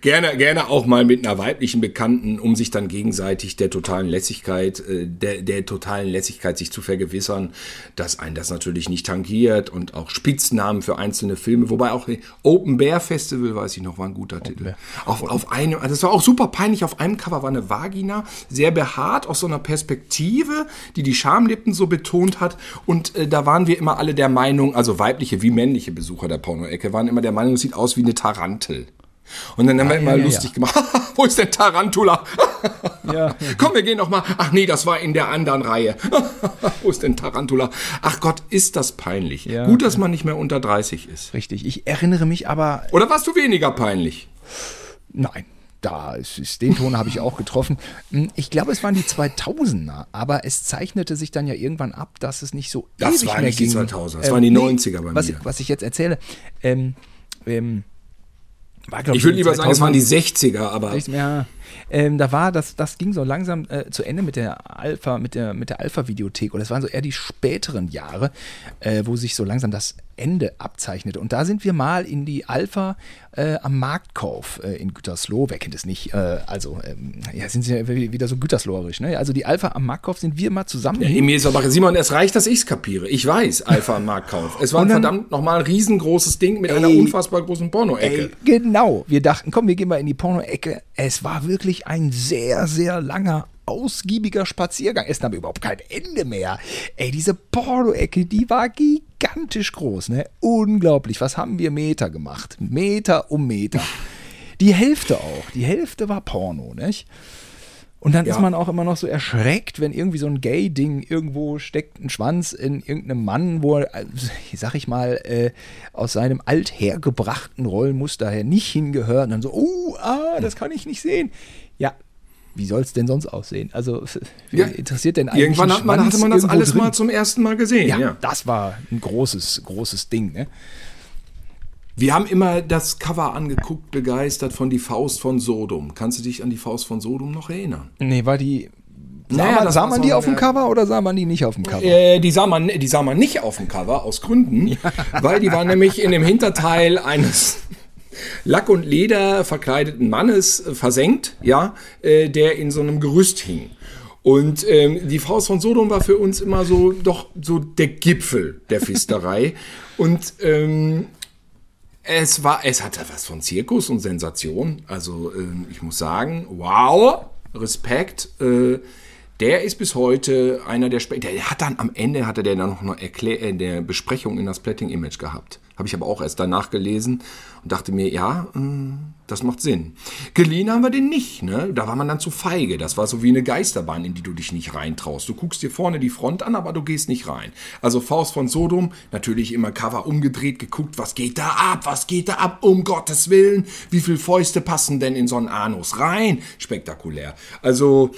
Gerne, gerne auch mal mit einer weiblichen Bekannten, um sich dann gegenseitig der totalen Lässigkeit, äh, der, der totalen Lässigkeit sich zu vergewissern, dass ein das natürlich nicht tangiert und auch Spitznamen für einzelne Filme, wobei auch Open Bear Festival, weiß ich noch, war ein guter Titel. Auf, auf einem, also das war auch super peinlich, auf einem Cover war eine Vagina, sehr behaart, aus so einer Perspektive, die die Schamlippen so betont hat und äh, da waren wir immer alle der Meinung, also weibliche wie männliche Besucher der Porno-Ecke waren immer der Meinung, es sieht aus wie eine Tarantel. Und dann haben wir immer ja, ja, lustig gemacht. Wo ist der Tarantula? Ja. Komm, wir gehen noch mal. Ach nee, das war in der anderen Reihe. Wo ist denn Tarantula? Ach Gott, ist das peinlich. Ja. Gut, dass man nicht mehr unter 30 ist. Richtig, ich erinnere mich aber Oder warst du weniger peinlich? Nein, da ist, den Ton habe ich auch getroffen. Hm, Ich glaube, es waren die 2000er, aber es zeichnete sich dann ja irgendwann ab, dass es nicht so Das ewig waren mehr nicht die ging. 2000er, das waren die 90er bei was, mir. Was ich jetzt erzähle, ähm, ähm, war, Ich würde lieber sagen, es waren die 2000 60er, aber Ja, ähm, da war das, das ging so langsam äh, zu Ende mit der Alpha, mit der, mit der Alpha-Videothek. Und das waren so eher die späteren Jahre, äh, wo sich so langsam das Ende abzeichnete. Und da sind wir mal in die Alpha äh, am Marktkauf äh, in Gütersloh. Wer kennt es nicht? Äh, also, ähm, ja, sind sie ja wieder so gütersloherisch. Ne? Also die Alpha am Marktkauf sind wir mal zusammen. hin. mir ist aber, Simon, es reicht, dass ich es kapiere. Ich weiß, Alpha am Marktkauf. Es war dann- verdammt nochmal ein riesengroßes Ding mit einer Ey. unfassbar großen Porno-Ecke. Genau. Wir dachten, komm, wir gehen mal in die Porno-Ecke. Es war wirklich ein sehr, sehr langer, ausgiebiger Spaziergang. Es nahm überhaupt kein Ende mehr. Ey, diese Porno-Ecke, die war gigantisch groß, ne? Unglaublich. Was haben wir Meter gemacht? Meter um Meter. Die Hälfte auch. Die Hälfte war Porno, nicht? Und dann Ja. ist man auch immer noch so erschreckt, wenn irgendwie so ein Gay-Ding irgendwo steckt, ein Schwanz in irgendeinem Mann, wo er, also, sag ich mal, äh, aus seinem althergebrachten Rollenmuster her nicht hingehört. Und dann so, oh, ah, das kann ich nicht sehen. Ja, wie soll es denn sonst aussehen? Also, wer Ja. interessiert denn eigentlich Irgendwann hat man, hatte man das alles drin? mal zum ersten Mal gesehen. Ja, Ja. das war ein großes, großes Ding, ne? Wir haben immer das Cover angeguckt, begeistert von Die Faust von Sodom. Kannst du dich an die Faust von Sodom noch erinnern? Nee, war die. Sah Naja, man, sah man die auf dem Cover oder sah man die nicht auf dem Cover? Äh, die, sah man, die sah man nicht auf dem Cover, aus Gründen, weil die war nämlich in dem Hinterteil eines Lack und Leder verkleideten Mannes äh, versenkt, ja, äh, der in so einem Gerüst hing. Und ähm, die Faust von Sodom war für uns immer so doch so der Gipfel der Fisterei. und ähm, es war, es hatte was von Zirkus und Sensation. Also ähm, ich muss sagen, wow, Respekt. Äh, der ist bis heute einer der Spe Der hat dann am Ende hatte der dann noch eine Erklär äh, der Besprechung in das Pletting Image gehabt. Habe ich aber auch erst danach gelesen und dachte mir, ja, äh, das macht Sinn. Geliehen haben wir den nicht, ne? Da war man dann zu feige. Das war so wie eine Geisterbahn, in die du dich nicht reintraust. Du guckst dir vorne die Front an, aber du gehst nicht rein. Also Faust von Sodom, natürlich immer Cover umgedreht, geguckt, was geht da ab, was geht da ab, um Gottes Willen. Wie viel Fäuste passen denn in so einen Anus rein? Spektakulär. Also,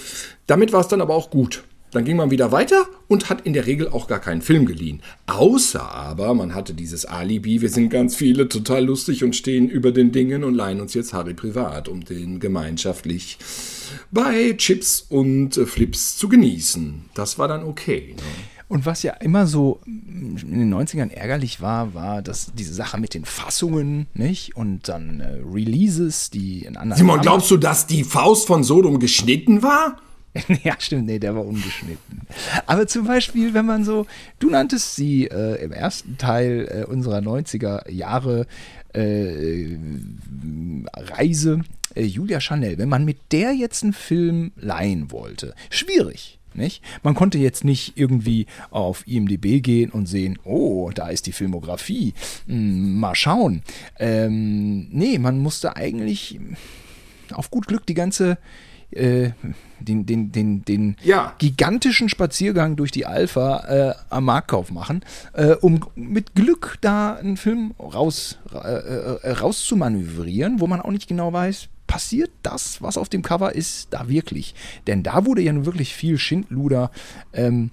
damit war es dann aber auch gut. Dann ging man wieder weiter und hat in der Regel auch gar keinen Film geliehen. Außer aber, man hatte dieses Alibi, wir sind ganz viele, total lustig und stehen über den Dingen und leihen uns jetzt Harry privat, um den gemeinschaftlich bei Chips und Flips zu genießen. Das war dann okay. Ne? Und was ja immer so in den 90ern ärgerlich war, war dass diese Sache mit den Fassungen, nicht? Und dann äh, Releases, die in anderen. Simon, glaubst du, dass die Faust von Sodom geschnitten war? ja, stimmt, nee, der war ungeschnitten. Aber zum Beispiel, wenn man so, du nanntest sie äh, im ersten Teil äh, unserer 90er Jahre äh, Reise, äh, Julia Chanel, wenn man mit der jetzt einen Film leihen wollte, schwierig. Nicht? Man konnte jetzt nicht irgendwie auf IMDB gehen und sehen, oh, da ist die Filmografie. Hm, mal schauen. Ähm, nee, man musste eigentlich auf gut Glück die ganze äh, den, den, den, den Ja. gigantischen Spaziergang durch die Alpha äh, am Marktkauf machen, äh, um mit Glück da einen Film raus, äh, äh, rauszumanövrieren, wo man auch nicht genau weiß, passiert das, was auf dem Cover ist, da wirklich? Denn da wurde ja nun wirklich viel Schindluder ähm,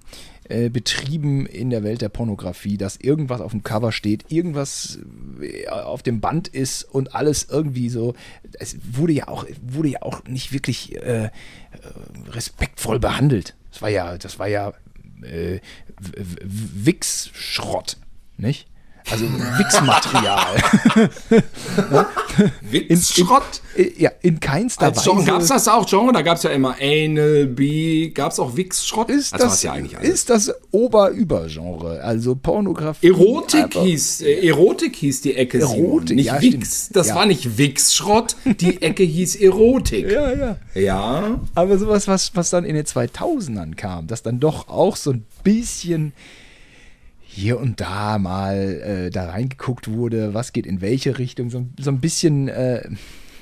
äh, betrieben in der Welt der Pornografie, dass irgendwas auf dem Cover steht, irgendwas äh, auf dem Band ist und alles irgendwie so. Es wurde ja auch, wurde ja auch nicht wirklich äh, äh, respektvoll behandelt. Das war ja, das war ja äh, Wix-Schrott, nicht? Also Wix-Material. Witzschrott. Äh, ja, in keinster Als Genre, Weise. gab es das auch Genre? Da gab es ja immer Anal, B, gab es auch Wichsschrott? ist Also das, ja eigentlich alles. ist das Ober-Über-Genre, also Pornografie. Erotik hieß, äh, Erotik hieß die Ecke Erotik, nicht ja, Wix. stimmt. Das Ja. war nicht Wix-Schrott, die Ecke hieß Erotik. Ja, ja. Ja. Aber sowas, was, was dann in den 2000ern kam, das dann doch auch so ein bisschen hier und da mal äh, da reingeguckt wurde, was geht in welche Richtung, so, so ein bisschen, äh,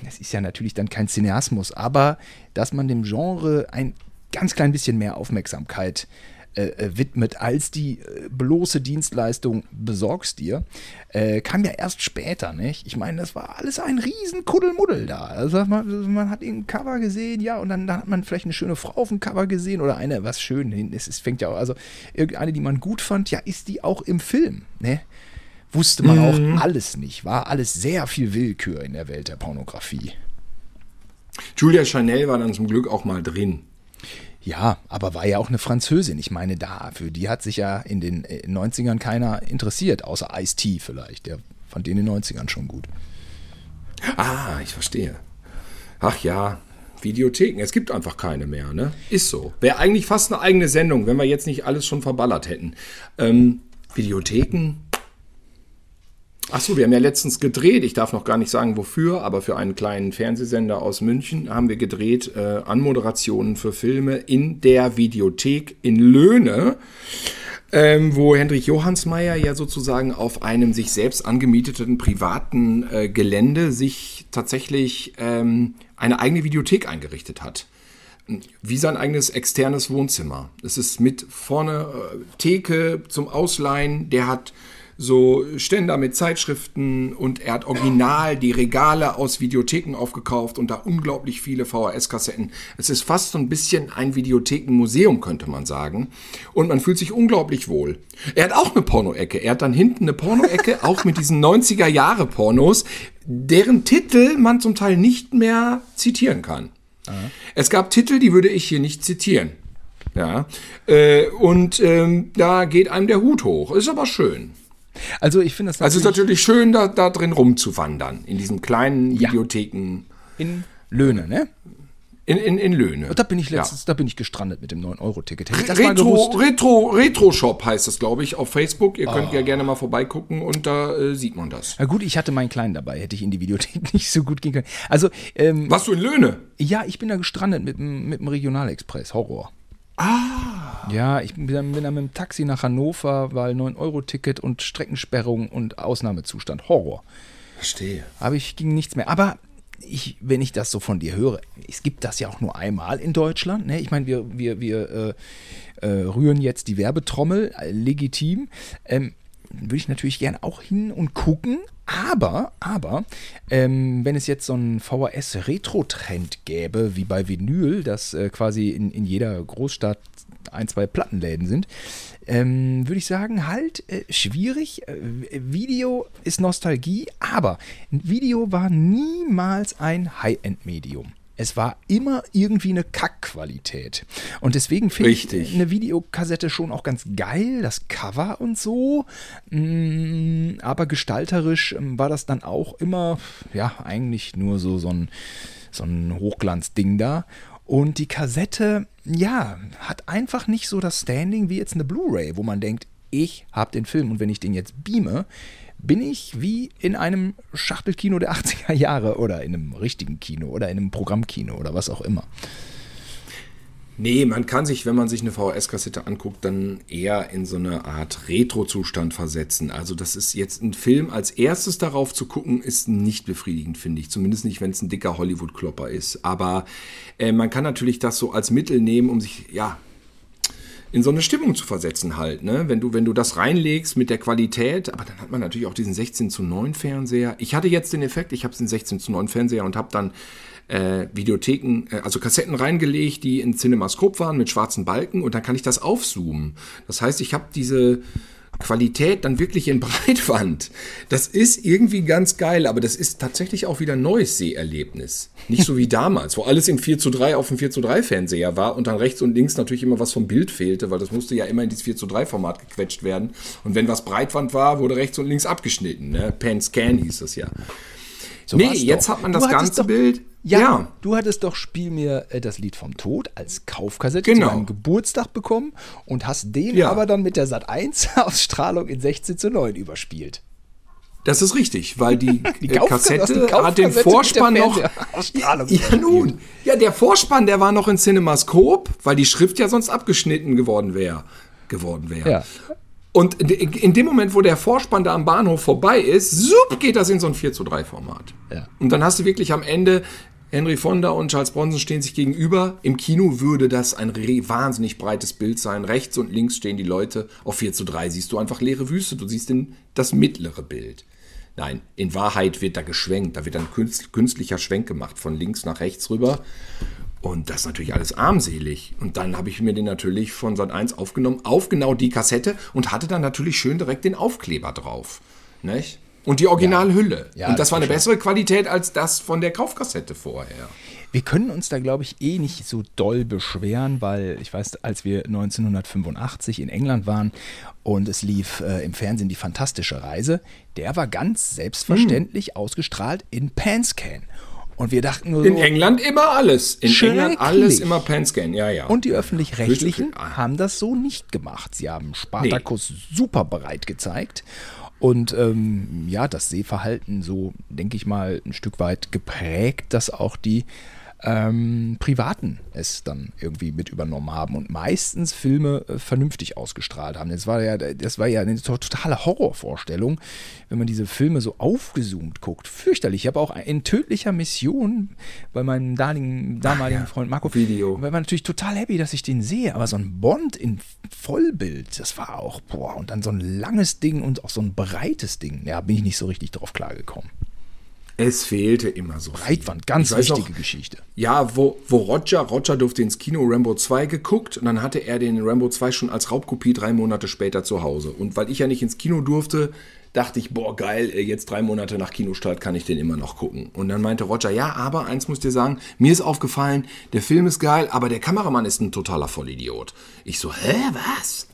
das ist ja natürlich dann kein Cineasmus, aber dass man dem Genre ein ganz klein bisschen mehr Aufmerksamkeit äh, äh, widmet, als die äh, bloße Dienstleistung besorgst dir, äh, kam ja erst später, nicht? Ich meine, das war alles ein riesen Kuddelmuddel da. Also man, man hat ein Cover gesehen, ja, und dann, dann hat man vielleicht eine schöne Frau auf dem Cover gesehen oder eine, was schön hinten ist. Es fängt ja auch, also irgendeine, die man gut fand, ja, ist die auch im Film, ne? Wusste man auch alles nicht, war alles sehr viel Willkür in der Welt der Pornografie. Julia Chanel war dann zum Glück auch mal drin. Ja, aber war ja auch eine Französin. Ich meine, da, für die hat sich ja in den äh, 90ern keiner interessiert, außer Ice-T vielleicht. Der fand den in den 90ern schon gut. Ah, ich verstehe. Ach ja, Videotheken. Es gibt einfach keine mehr, ne? Ist so. Wäre eigentlich fast eine eigene Sendung, wenn wir jetzt nicht alles schon verballert hätten. Ähm, Videotheken. Ach so, wir haben ja letztens gedreht. Ich darf noch gar nicht sagen, wofür, aber für einen kleinen Fernsehsender aus München haben wir gedreht äh, Anmoderationen für Filme in der Videothek in Löhne. ähm, wo Hendrik Johannsmeier ja sozusagen auf einem sich selbst angemieteten privaten äh, Gelände sich tatsächlich ähm, eine eigene Videothek eingerichtet hat. Wie sein eigenes externes Wohnzimmer. Es ist mit vorne äh, Theke zum Ausleihen, der hat so Ständer mit Zeitschriften und er hat original die Regale aus Videotheken aufgekauft und da unglaublich viele VHS-Kassetten. Es ist fast so ein bisschen ein Videothekenmuseum, könnte man sagen. Und man fühlt sich unglaublich wohl. Er hat auch eine Porno-Ecke. Er hat dann hinten eine Porno-Ecke, auch mit diesen 90er-Jahre-Pornos, deren Titel man zum Teil nicht mehr zitieren kann. Aha. Es gab Titel, die würde ich hier nicht zitieren. Ja, äh, und ähm, da geht einem der Hut hoch. Ist aber schön. Also ich finde es Also es ist natürlich schön, da, da drin rumzuwandern, in diesen kleinen ja. Videotheken. In Löhne, ne? In, in, in Löhne. Und da bin ich letztens, ja. da bin ich gestrandet mit dem 9-Euro-Ticket. Retro, Retro, Retro Shop heißt das, glaube ich, auf Facebook. Ihr könnt oh. ja gerne mal vorbeigucken und da äh, sieht man das. Na gut, ich hatte meinen Kleinen dabei, hätte ich in die Videothek nicht so gut gehen können. Also, ähm, Warst du in Löhne? Ja, ich bin da gestrandet mit, mit dem Regionalexpress, Horror. Ah. Ja, ich bin, bin dann mit dem Taxi nach Hannover, weil 9-Euro-Ticket und Streckensperrung und Ausnahmezustand. Horror. Verstehe. Aber ich ging nichts mehr. Aber ich, wenn ich das so von dir höre, es gibt das ja auch nur einmal in Deutschland. Ne? Ich meine, wir, wir, wir äh, äh, rühren jetzt die Werbetrommel, äh, legitim. Ähm, würde ich natürlich gerne auch hin und gucken. Aber, aber, ähm, wenn es jetzt so einen VHS-Retro-Trend gäbe, wie bei Vinyl, dass äh, quasi in, in jeder Großstadt ein, zwei Plattenläden sind, ähm, würde ich sagen, halt äh, schwierig. Äh, Video ist Nostalgie, aber Video war niemals ein High-End-Medium. Es war immer irgendwie eine Kackqualität. Und deswegen finde ich eine Videokassette schon auch ganz geil, das Cover und so. Mm, aber gestalterisch ähm, war das dann auch immer, ja, eigentlich nur so, so ein, so ein Hochglanzding da. Und die Kassette, ja, hat einfach nicht so das Standing wie jetzt eine Blu-ray, wo man denkt, ich habe den Film und wenn ich den jetzt beame, bin ich wie in einem Schachtelkino der 80er Jahre oder in einem richtigen Kino oder in einem Programmkino oder was auch immer. Nee, man kann sich, wenn man sich eine VHS-Kassette anguckt, dann eher in so eine Art Retro-Zustand versetzen. Also das ist jetzt ein Film als erstes darauf zu gucken, ist nicht befriedigend, finde ich. Zumindest nicht, wenn es ein dicker Hollywood-Klopper ist. Aber äh, man kann natürlich das so als Mittel nehmen, um sich, ja, in so eine Stimmung zu versetzen halt, ne? Wenn du, wenn du das reinlegst mit der Qualität, aber dann hat man natürlich auch diesen 16 zu 9 Fernseher. Ich hatte jetzt den Effekt, ich habe den 16 zu 9 Fernseher und habe dann äh, Videotheken, äh, also Kassetten reingelegt, die in Cinemascope waren mit schwarzen Balken und dann kann ich das aufzoomen. Das heißt, ich habe diese Qualität dann wirklich in Breitwand. Das ist irgendwie ganz geil, aber das ist tatsächlich auch wieder ein neues Seherlebnis. Nicht so wie damals, wo alles in 4 zu 3 auf dem 4 zu 3 Fernseher war und dann rechts und links natürlich immer was vom Bild fehlte, weil das musste ja immer in dieses 4 zu 3 Format gequetscht werden. Und wenn was Breitwand war, wurde rechts und links abgeschnitten. Ne? Pan Scan hieß das ja. So nee, jetzt hat man das ganze doch, Bild. Ja, ja, du hattest doch Spiel mir äh, das Lied vom Tod als Kaufkassette genau. zu deinem Geburtstag bekommen und hast den ja. aber dann mit der Sat 1 Ausstrahlung in 16 zu 9 überspielt. Das ist richtig, weil die, die äh, Kassette hat den Vorspann noch. Ja, nun. Ja, der Vorspann, der war noch in CinemaScope, weil die Schrift ja sonst abgeschnitten geworden wäre. Geworden wäre. Ja. Und in dem Moment, wo der Vorspann da am Bahnhof vorbei ist, sup, geht das in so ein 4 zu 3 Format. Ja. Und dann hast du wirklich am Ende Henry Fonda und Charles Bronson stehen sich gegenüber. Im Kino würde das ein wahnsinnig breites Bild sein. Rechts und links stehen die Leute. Auf 4 zu 3 siehst du einfach leere Wüste. Du siehst den, das mittlere Bild. Nein, in Wahrheit wird da geschwenkt. Da wird ein künstlicher Schwenk gemacht von links nach rechts rüber. Und das ist natürlich alles armselig. Und dann habe ich mir den natürlich von Sat 1 aufgenommen, auf genau die Kassette und hatte dann natürlich schön direkt den Aufkleber drauf. Nicht? Und die Originalhülle. Ja. Ja, und das, das war eine bessere Qualität als das von der Kaufkassette vorher. Wir können uns da, glaube ich, eh nicht so doll beschweren, weil ich weiß, als wir 1985 in England waren und es lief äh, im Fernsehen die fantastische Reise, der war ganz selbstverständlich hm. ausgestrahlt in Panscan. Und wir dachten nur so, In England immer alles. In England alles immer Panscan, ja, ja. Und die Öffentlich-Rechtlichen haben das so nicht gemacht. Sie haben Spartacus nee. super bereit gezeigt. Und ähm, ja, das Sehverhalten so, denke ich mal, ein Stück weit geprägt, dass auch die ähm, Privaten es dann irgendwie mit übernommen haben und meistens Filme äh, vernünftig ausgestrahlt haben. Das war ja, das war ja eine totale Horrorvorstellung, wenn man diese Filme so aufgezoomt guckt. Fürchterlich. Ich habe auch in tödlicher Mission bei meinem damaligen, damaligen ja, Freund Marco Video. war natürlich total happy, dass ich den sehe. Aber so ein Bond in Vollbild, das war auch, boah, und dann so ein langes Ding und auch so ein breites Ding. Ja, bin ich nicht so richtig drauf klargekommen. Es fehlte immer so. Breitwand, ganz wichtige noch, Geschichte. Ja, wo, wo Roger, Roger durfte ins Kino Rambo 2 geguckt und dann hatte er den Rambo 2 schon als Raubkopie drei Monate später zu Hause. Und weil ich ja nicht ins Kino durfte, dachte ich, boah, geil, jetzt drei Monate nach Kinostart kann ich den immer noch gucken. Und dann meinte Roger, ja, aber eins muss dir sagen, mir ist aufgefallen, der Film ist geil, aber der Kameramann ist ein totaler Vollidiot. Ich so, hä, was?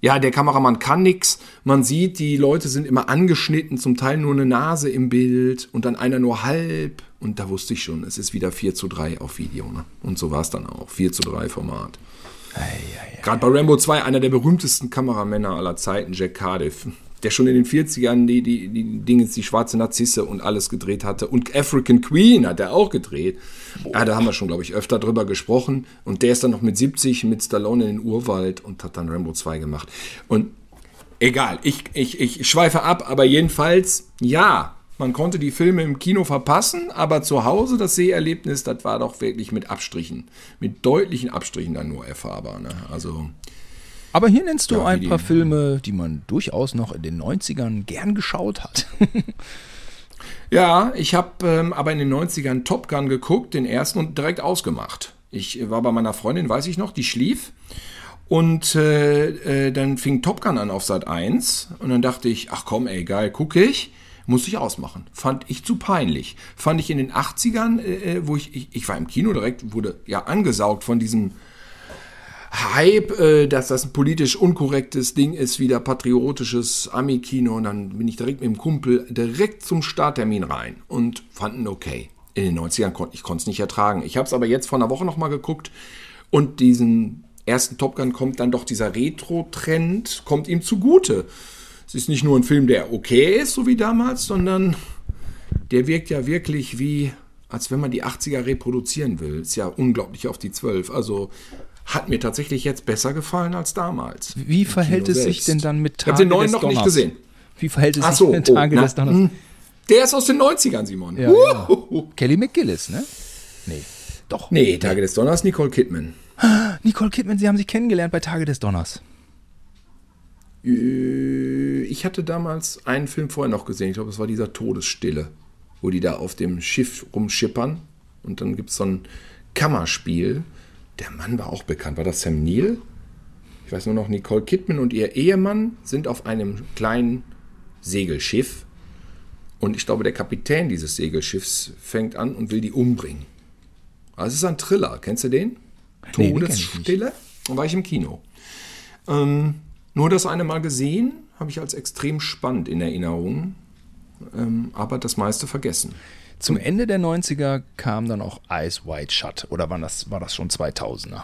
Ja, der Kameramann kann nichts. Man sieht, die Leute sind immer angeschnitten, zum Teil nur eine Nase im Bild und dann einer nur halb. Und da wusste ich schon, es ist wieder 4 zu 3 auf Video. Ne? Und so war es dann auch. 4 zu 3 Format. Gerade bei Rambo 2, einer der berühmtesten Kameramänner aller Zeiten, Jack Cardiff der schon in den 40ern die, die, die Dinge, die schwarze Narzisse und alles gedreht hatte. Und African Queen hat er auch gedreht. Ja, da haben wir schon, glaube ich, öfter drüber gesprochen. Und der ist dann noch mit 70 mit Stallone in den Urwald und hat dann Rambo 2 gemacht. Und egal, ich, ich, ich schweife ab, aber jedenfalls, ja, man konnte die Filme im Kino verpassen, aber zu Hause das Seherlebnis, das war doch wirklich mit Abstrichen, mit deutlichen Abstrichen dann nur erfahrbar. Ne? Also aber hier nennst du ja, ein paar Filme, die man durchaus noch in den 90ern gern geschaut hat. ja, ich habe ähm, aber in den 90ern Top Gun geguckt, den ersten, und direkt ausgemacht. Ich war bei meiner Freundin, weiß ich noch, die schlief. Und äh, äh, dann fing Top Gun an auf Sat 1. Und dann dachte ich, ach komm, ey, geil, gucke ich. Muss ich ausmachen. Fand ich zu peinlich. Fand ich in den 80ern, äh, äh, wo ich, ich, ich war im Kino direkt, wurde ja angesaugt von diesem Hype, äh, dass das ein politisch unkorrektes Ding ist, wieder patriotisches Ami-Kino. Und dann bin ich direkt mit dem Kumpel direkt zum Starttermin rein und fanden okay. In den 90ern konnte ich es nicht ertragen. Ich habe es aber jetzt vor einer Woche nochmal geguckt und diesen ersten Top Gun kommt dann doch dieser Retro-Trend, kommt ihm zugute. Es ist nicht nur ein Film, der okay ist, so wie damals, sondern der wirkt ja wirklich wie, als wenn man die 80er reproduzieren will. Ist ja unglaublich auf die 12. Also hat mir tatsächlich jetzt besser gefallen als damals. Wie verhält es sich denn dann mit Tage Ich habe den neuen noch nicht gesehen. Wie verhält es Ach sich so, mit Tage oh, des Donners? Hm. Der ist aus den 90ern, Simon. Ja, ja. Kelly McGillis, ne? Nee, doch. Nee, Tage des Donners, Nicole Kidman. Nicole Kidman, Sie haben sich kennengelernt bei Tage des Donners. Äh, ich hatte damals einen Film vorher noch gesehen. Ich glaube, es war dieser Todesstille, wo die da auf dem Schiff rumschippern. Und dann gibt es so ein Kammerspiel der Mann war auch bekannt. War das Sam Neill? Ich weiß nur noch, Nicole Kidman und ihr Ehemann sind auf einem kleinen Segelschiff. Und ich glaube, der Kapitän dieses Segelschiffs fängt an und will die umbringen. Also es ist ein Thriller. Kennst du den? Nee, Todesstille. Da war ich im Kino. Ähm, nur das eine Mal gesehen, habe ich als extrem spannend in Erinnerung. Ähm, aber das meiste vergessen. Zum Ende der 90er kam dann auch Eyes Wide Shut. Oder war das, war das schon 2000er?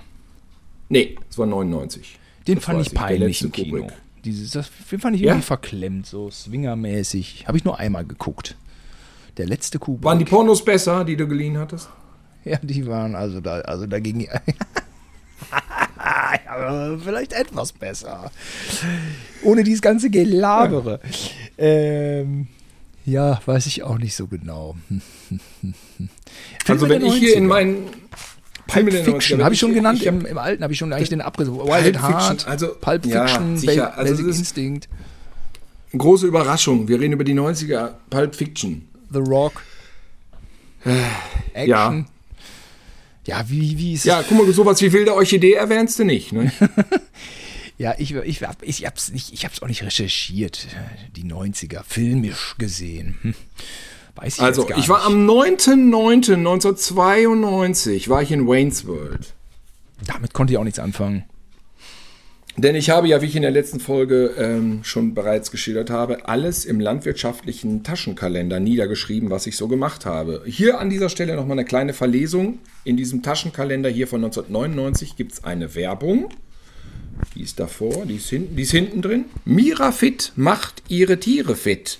Nee, es war 99. Den das fand ich peinlich im Kino. Kubrick. Dieses, das fand ich irgendwie ja? verklemmt, so swingermäßig. Habe ich nur einmal geguckt. Der letzte Kubrick. Waren die Pornos besser, die du geliehen hattest? Ja, die waren also da, also dagegen. ja, vielleicht etwas besser. Ohne dieses ganze Gelabere. Ja. Ähm, ja, weiß ich auch nicht so genau. also wenn ich hier in meinen Pulp Fiction, habe ich schon genannt, ich im, im, Alten habe ich schon eigentlich den Abriss. Wild Heart, also, Pulp Fiction, ja, sicher. Also Basic Instinct. Große Überraschung, wir reden über die 90er, Pulp Fiction. The Rock. Action. Ja. Ja, wie, wie ist Ja, guck mal, sowas wie wilde Orchidee erwähnst du nicht, ne? Ja, ich, ich, ich, es nicht, ich hab's auch nicht recherchiert, die 90er, filmisch gesehen. Hm. Weiß ich also, ich war am 9.9.1992 war ich in Wayne's World. Damit konnte ich auch nichts anfangen. Denn ich habe ja, wie ich in der letzten Folge ähm, schon bereits geschildert habe, alles im landwirtschaftlichen Taschenkalender niedergeschrieben, was ich so gemacht habe. Hier an dieser Stelle nochmal eine kleine Verlesung. In diesem Taschenkalender hier von 1999 gibt es eine Werbung die ist davor, die ist hinten, die ist hinten drin. Mirafit macht ihre Tiere fit.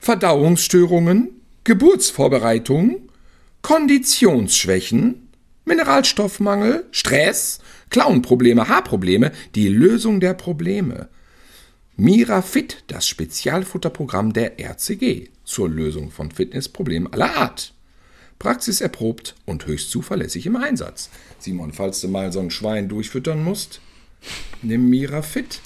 Verdauungsstörungen, Geburtsvorbereitung, Konditionsschwächen, Mineralstoffmangel, Stress, Klauenprobleme, Haarprobleme, die Lösung der Probleme. MiraFit, das Spezialfutterprogramm der RCG zur Lösung von Fitnessproblemen aller Art. Praxiserprobt und höchst zuverlässig im Einsatz. Simon, falls du mal so ein Schwein durchfüttern musst, nimm MiraFit.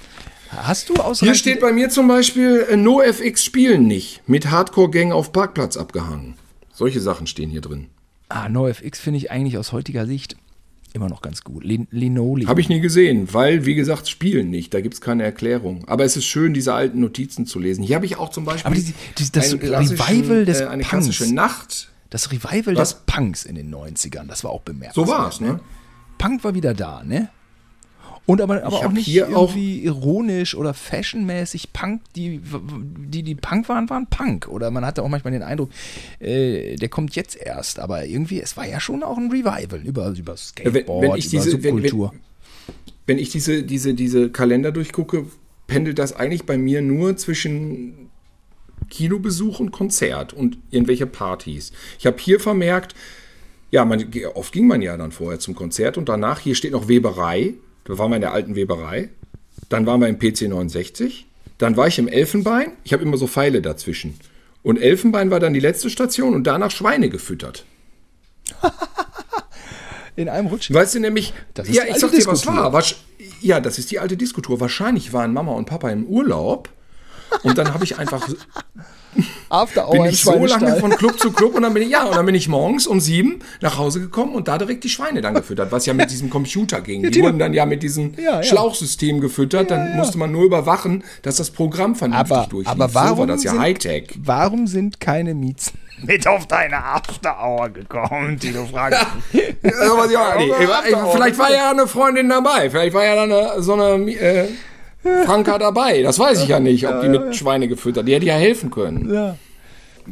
Hast du aus Hier steht bei mir zum Beispiel äh, NoFX spielen nicht, mit Hardcore-Gang auf Parkplatz abgehangen. Solche Sachen stehen hier drin. Ah, NoFX finde ich eigentlich aus heutiger Sicht immer noch ganz gut. Lin Linoleum. Habe ich nie gesehen, weil, wie gesagt, spielen nicht. Da gibt es keine Erklärung. Aber es ist schön, diese alten Notizen zu lesen. Hier habe ich auch zum Beispiel Aber die, die, das Revival des äh, eine Punks. klassische Nacht. Das Revival Was? des Punks in den 90ern, das war auch bemerkenswert. So war es, ne? Punk war wieder da, ne? Und aber, aber auch nicht irgendwie ironisch oder fashionmäßig Punk, die, die, die Punk waren, waren Punk. Oder man hatte auch manchmal den Eindruck, äh, der kommt jetzt erst. Aber irgendwie, es war ja schon auch ein Revival über, über wenn- Skateboard, wenn ich diese- über wenn- wenn- Subkultur. Wenn ich diese, diese, diese Kalender durchgucke, pendelt das eigentlich bei mir nur zwischen Kinobesuch und Konzert und irgendwelche Partys. Ich habe hier vermerkt, ja, man, oft ging man ja dann vorher zum Konzert und danach, hier steht noch Weberei. Da waren wir in der alten Weberei. Dann waren wir im PC 69. Dann war ich im Elfenbein. Ich habe immer so Pfeile dazwischen. Und Elfenbein war dann die letzte Station und danach Schweine gefüttert. In einem Rutsch. Weißt du nämlich, Das ist ja, die ich alte sag dir, was war. Wasch- Ja, das ist die alte Diskotour. Wahrscheinlich waren Mama und Papa im Urlaub. Und dann habe ich einfach, After Hour bin ich so lange von Club zu Club und dann bin ich, ja, und dann bin ich morgens um sieben nach Hause gekommen und da direkt die Schweine dann gefüttert, was ja mit diesem Computer ging. Die wurden dann ja mit diesem Ja, ja. Schlauchsystem gefüttert, dann ja. musste man nur überwachen, dass das Programm vernünftig aber, durchlief. aber so warum, war das ja sind, Hightech. warum sind keine Miezen mit auf deine After Hour gekommen, die du fragst? Ja, aber ja, nee, vielleicht war ja eine Freundin dabei, vielleicht war ja dann eine, so eine äh, Franka dabei. Das weiß ich ja nicht, ob die mit Schweine gefüttert. Die hätte ja helfen können. Ja.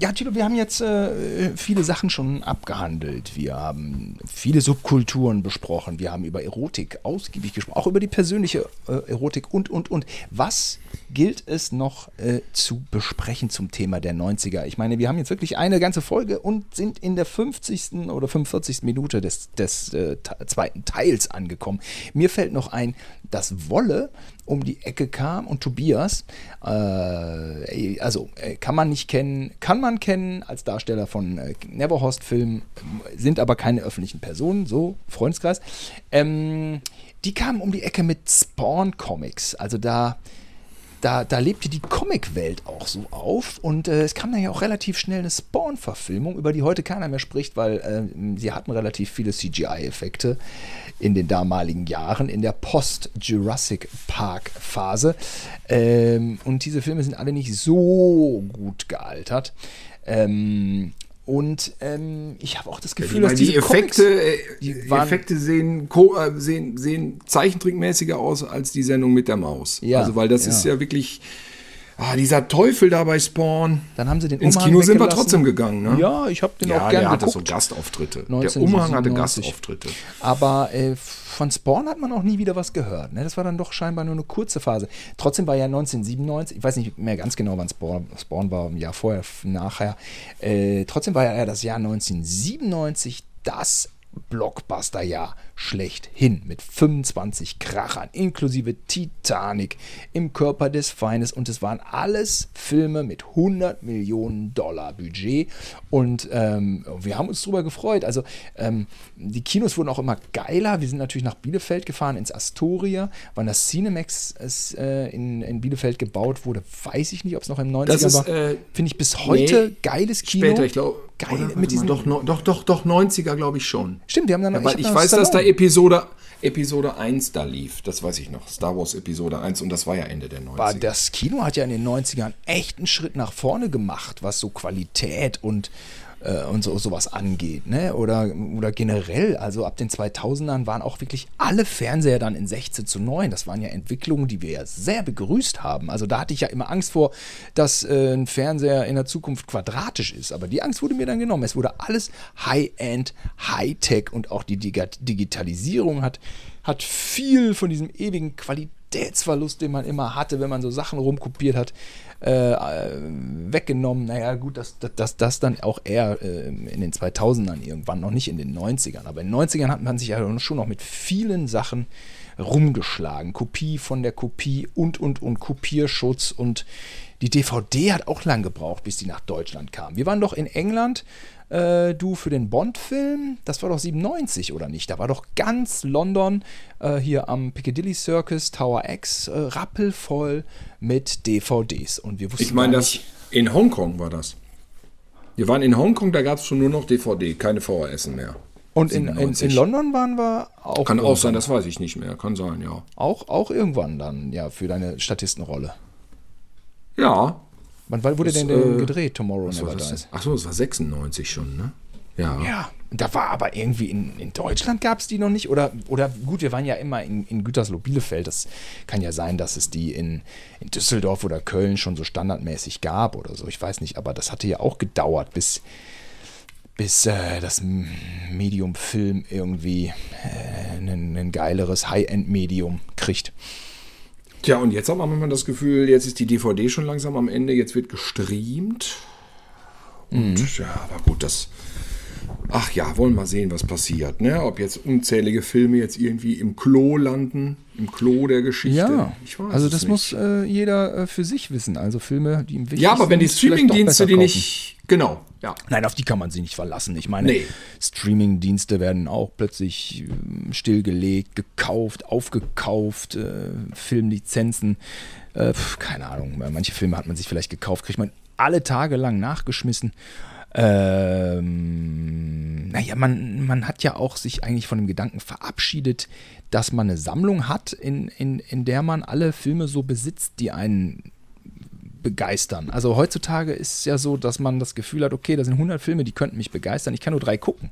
Ja, Tilo, wir haben jetzt äh, viele Sachen schon abgehandelt. Wir haben viele Subkulturen besprochen. Wir haben über Erotik ausgiebig gesprochen, auch über die persönliche äh, Erotik und, und, und. Was gilt es noch äh, zu besprechen zum Thema der 90er? Ich meine, wir haben jetzt wirklich eine ganze Folge und sind in der 50. oder 45. Minute des, des äh, te- zweiten Teils angekommen. Mir fällt noch ein, dass Wolle um die Ecke kam und Tobias, äh, also äh, kann man nicht kennen, kann man kennen als Darsteller von äh, Neverhorst-Filmen, sind aber keine öffentlichen Personen, so Freundeskreis. Ähm, die kamen um die Ecke mit Spawn-Comics, also da da, da lebte die Comicwelt auch so auf und äh, es kam dann ja auch relativ schnell eine Spawn-Verfilmung, über die heute keiner mehr spricht, weil äh, sie hatten relativ viele CGI-Effekte in den damaligen Jahren, in der Post-Jurassic Park-Phase. Ähm, und diese Filme sind alle nicht so gut gealtert. Ähm, und ähm, ich habe auch das Gefühl, Weil dass die diese Effekte, äh, die die waren- Effekte sehen, äh, sehen, sehen zeichentrickmäßiger aus als die Sendung mit der Maus. Ja, also, weil das ja. ist ja wirklich. Ah, dieser Teufel da bei Spawn. Dann haben sie den Ins Umhang Kino sind wir trotzdem gegangen, ne? Ja, ich habe den ja auch gerne der hatte geguckt. so Gastauftritte. Der 1997. Umhang hatte Gastauftritte. Aber äh, von Spawn hat man auch nie wieder was gehört. Ne? Das war dann doch scheinbar nur eine kurze Phase. Trotzdem war ja 1997, ich weiß nicht mehr ganz genau, wann Spawn, Spawn war, ein Jahr vorher, nachher. Äh, trotzdem war ja das Jahr 1997 das Blockbuster-Jahr schlechthin mit 25 Krachern, inklusive Titanic, im Körper des Feindes und es waren alles Filme mit 100 Millionen Dollar Budget und ähm, wir haben uns darüber gefreut. Also ähm, die Kinos wurden auch immer geiler. Wir sind natürlich nach Bielefeld gefahren, ins Astoria. Wann das Cinemax es, äh, in, in Bielefeld gebaut wurde, weiß ich nicht, ob es noch im 90er Das ist, war. äh, Finde ich bis heute nee, geiles Kino. Später, ich glaube. Geil, oder, mit diesen- doch, no- doch, doch, doch, 90er, glaube ich schon. Stimmt, die haben dann Ja, ich, hab weiß, dann dass da Stallone. Episode, Episode 1 da lief. Das weiß ich noch. Star Wars Episode 1 und das war ja Ende der 90er. war das Kino hat ja in den 90ern echt einen Schritt nach vorne gemacht, was so Qualität und, äh, und so, sowas angeht. Ne? Oder, oder generell, also ab den 2000ern waren auch wirklich alle Fernseher dann in 16 zu 9. Das waren ja Entwicklungen, die wir ja sehr begrüßt haben. Also da hatte ich ja immer Angst vor, dass äh, ein Fernseher in der Zukunft quadratisch ist. Aber die Angst wurde mir dann genommen. Es wurde alles High-End, High-Tech und auch die Digitalisierung hat, hat viel von diesem ewigen Qualitätsverlust, den man immer hatte, wenn man so Sachen rumkopiert hat, äh, äh weggenommen. Naja, gut, dass das, das dann auch eher äh, in den 2000ern irgendwann, noch nicht in den 90ern. Aber in den 90ern hat man sich ja schon noch mit vielen Sachen rumgeschlagen. Kopie von der Kopie und, und, und Kopierschutz und die DVD hat auch lang gebraucht, bis die nach Deutschland kam. Wir waren doch in England, äh, du für den Bond-Film, das war doch 97 oder nicht? Da war doch ganz London äh, hier am Piccadilly Circus, Tower X, äh, rappelvoll mit DVDs. Und wir wussten Ich meine, das in Hongkong war das. Wir waren in Hongkong, da gab es schon nur noch DVD, keine VHS mehr. Und in, in, in, London waren wir auch. Kann auch sein, das weiß ich nicht mehr. Kann sein, ja. Auch, auch irgendwann dann, ja, für deine Statistenrolle. Ja. Wann wurde das, denn äh, gedreht, Tomorrow Never Dies? Achso, das war 96 schon, ne? Ja. Ja, da war aber irgendwie in, in Deutschland gab es die noch nicht. Oder, oder gut, wir waren ja immer in, in Gütersloh-Bielefeld. Das kann ja sein, dass es die in, in Düsseldorf oder Köln schon so standardmäßig gab oder so. Ich weiß nicht, aber das hatte ja auch gedauert, bis, bis äh, das Medium-Film irgendwie äh, ein, ein geileres High-End-Medium kriegt. Tja, und jetzt hat man manchmal das Gefühl, jetzt ist die DVD schon langsam am Ende, jetzt wird gestreamt. Und mhm. ja, aber gut, das. Ach ja, wollen mal sehen, was passiert. Ne? Ob jetzt unzählige Filme jetzt irgendwie im Klo landen, im Klo der Geschichte. Ja, also das muss äh, jeder äh, für sich wissen. Also Filme, die im wichtigsten Ja, aber wenn die Streamingdienste die nicht, genau, ja. Nein, auf die kann man sich nicht verlassen. Ich meine, nee. Streaming-Dienste werden auch plötzlich äh, stillgelegt, gekauft, aufgekauft, äh, Filmlizenzen. Äh, keine Ahnung, manche Filme hat man sich vielleicht gekauft, kriegt man alle Tage lang nachgeschmissen. Ähm, naja, man, man hat ja auch sich eigentlich von dem Gedanken verabschiedet, dass man eine Sammlung hat, in, in, in der man alle Filme so besitzt, die einen begeistern. Also heutzutage ist es ja so, dass man das Gefühl hat, okay, da sind 100 Filme, die könnten mich begeistern, ich kann nur drei gucken.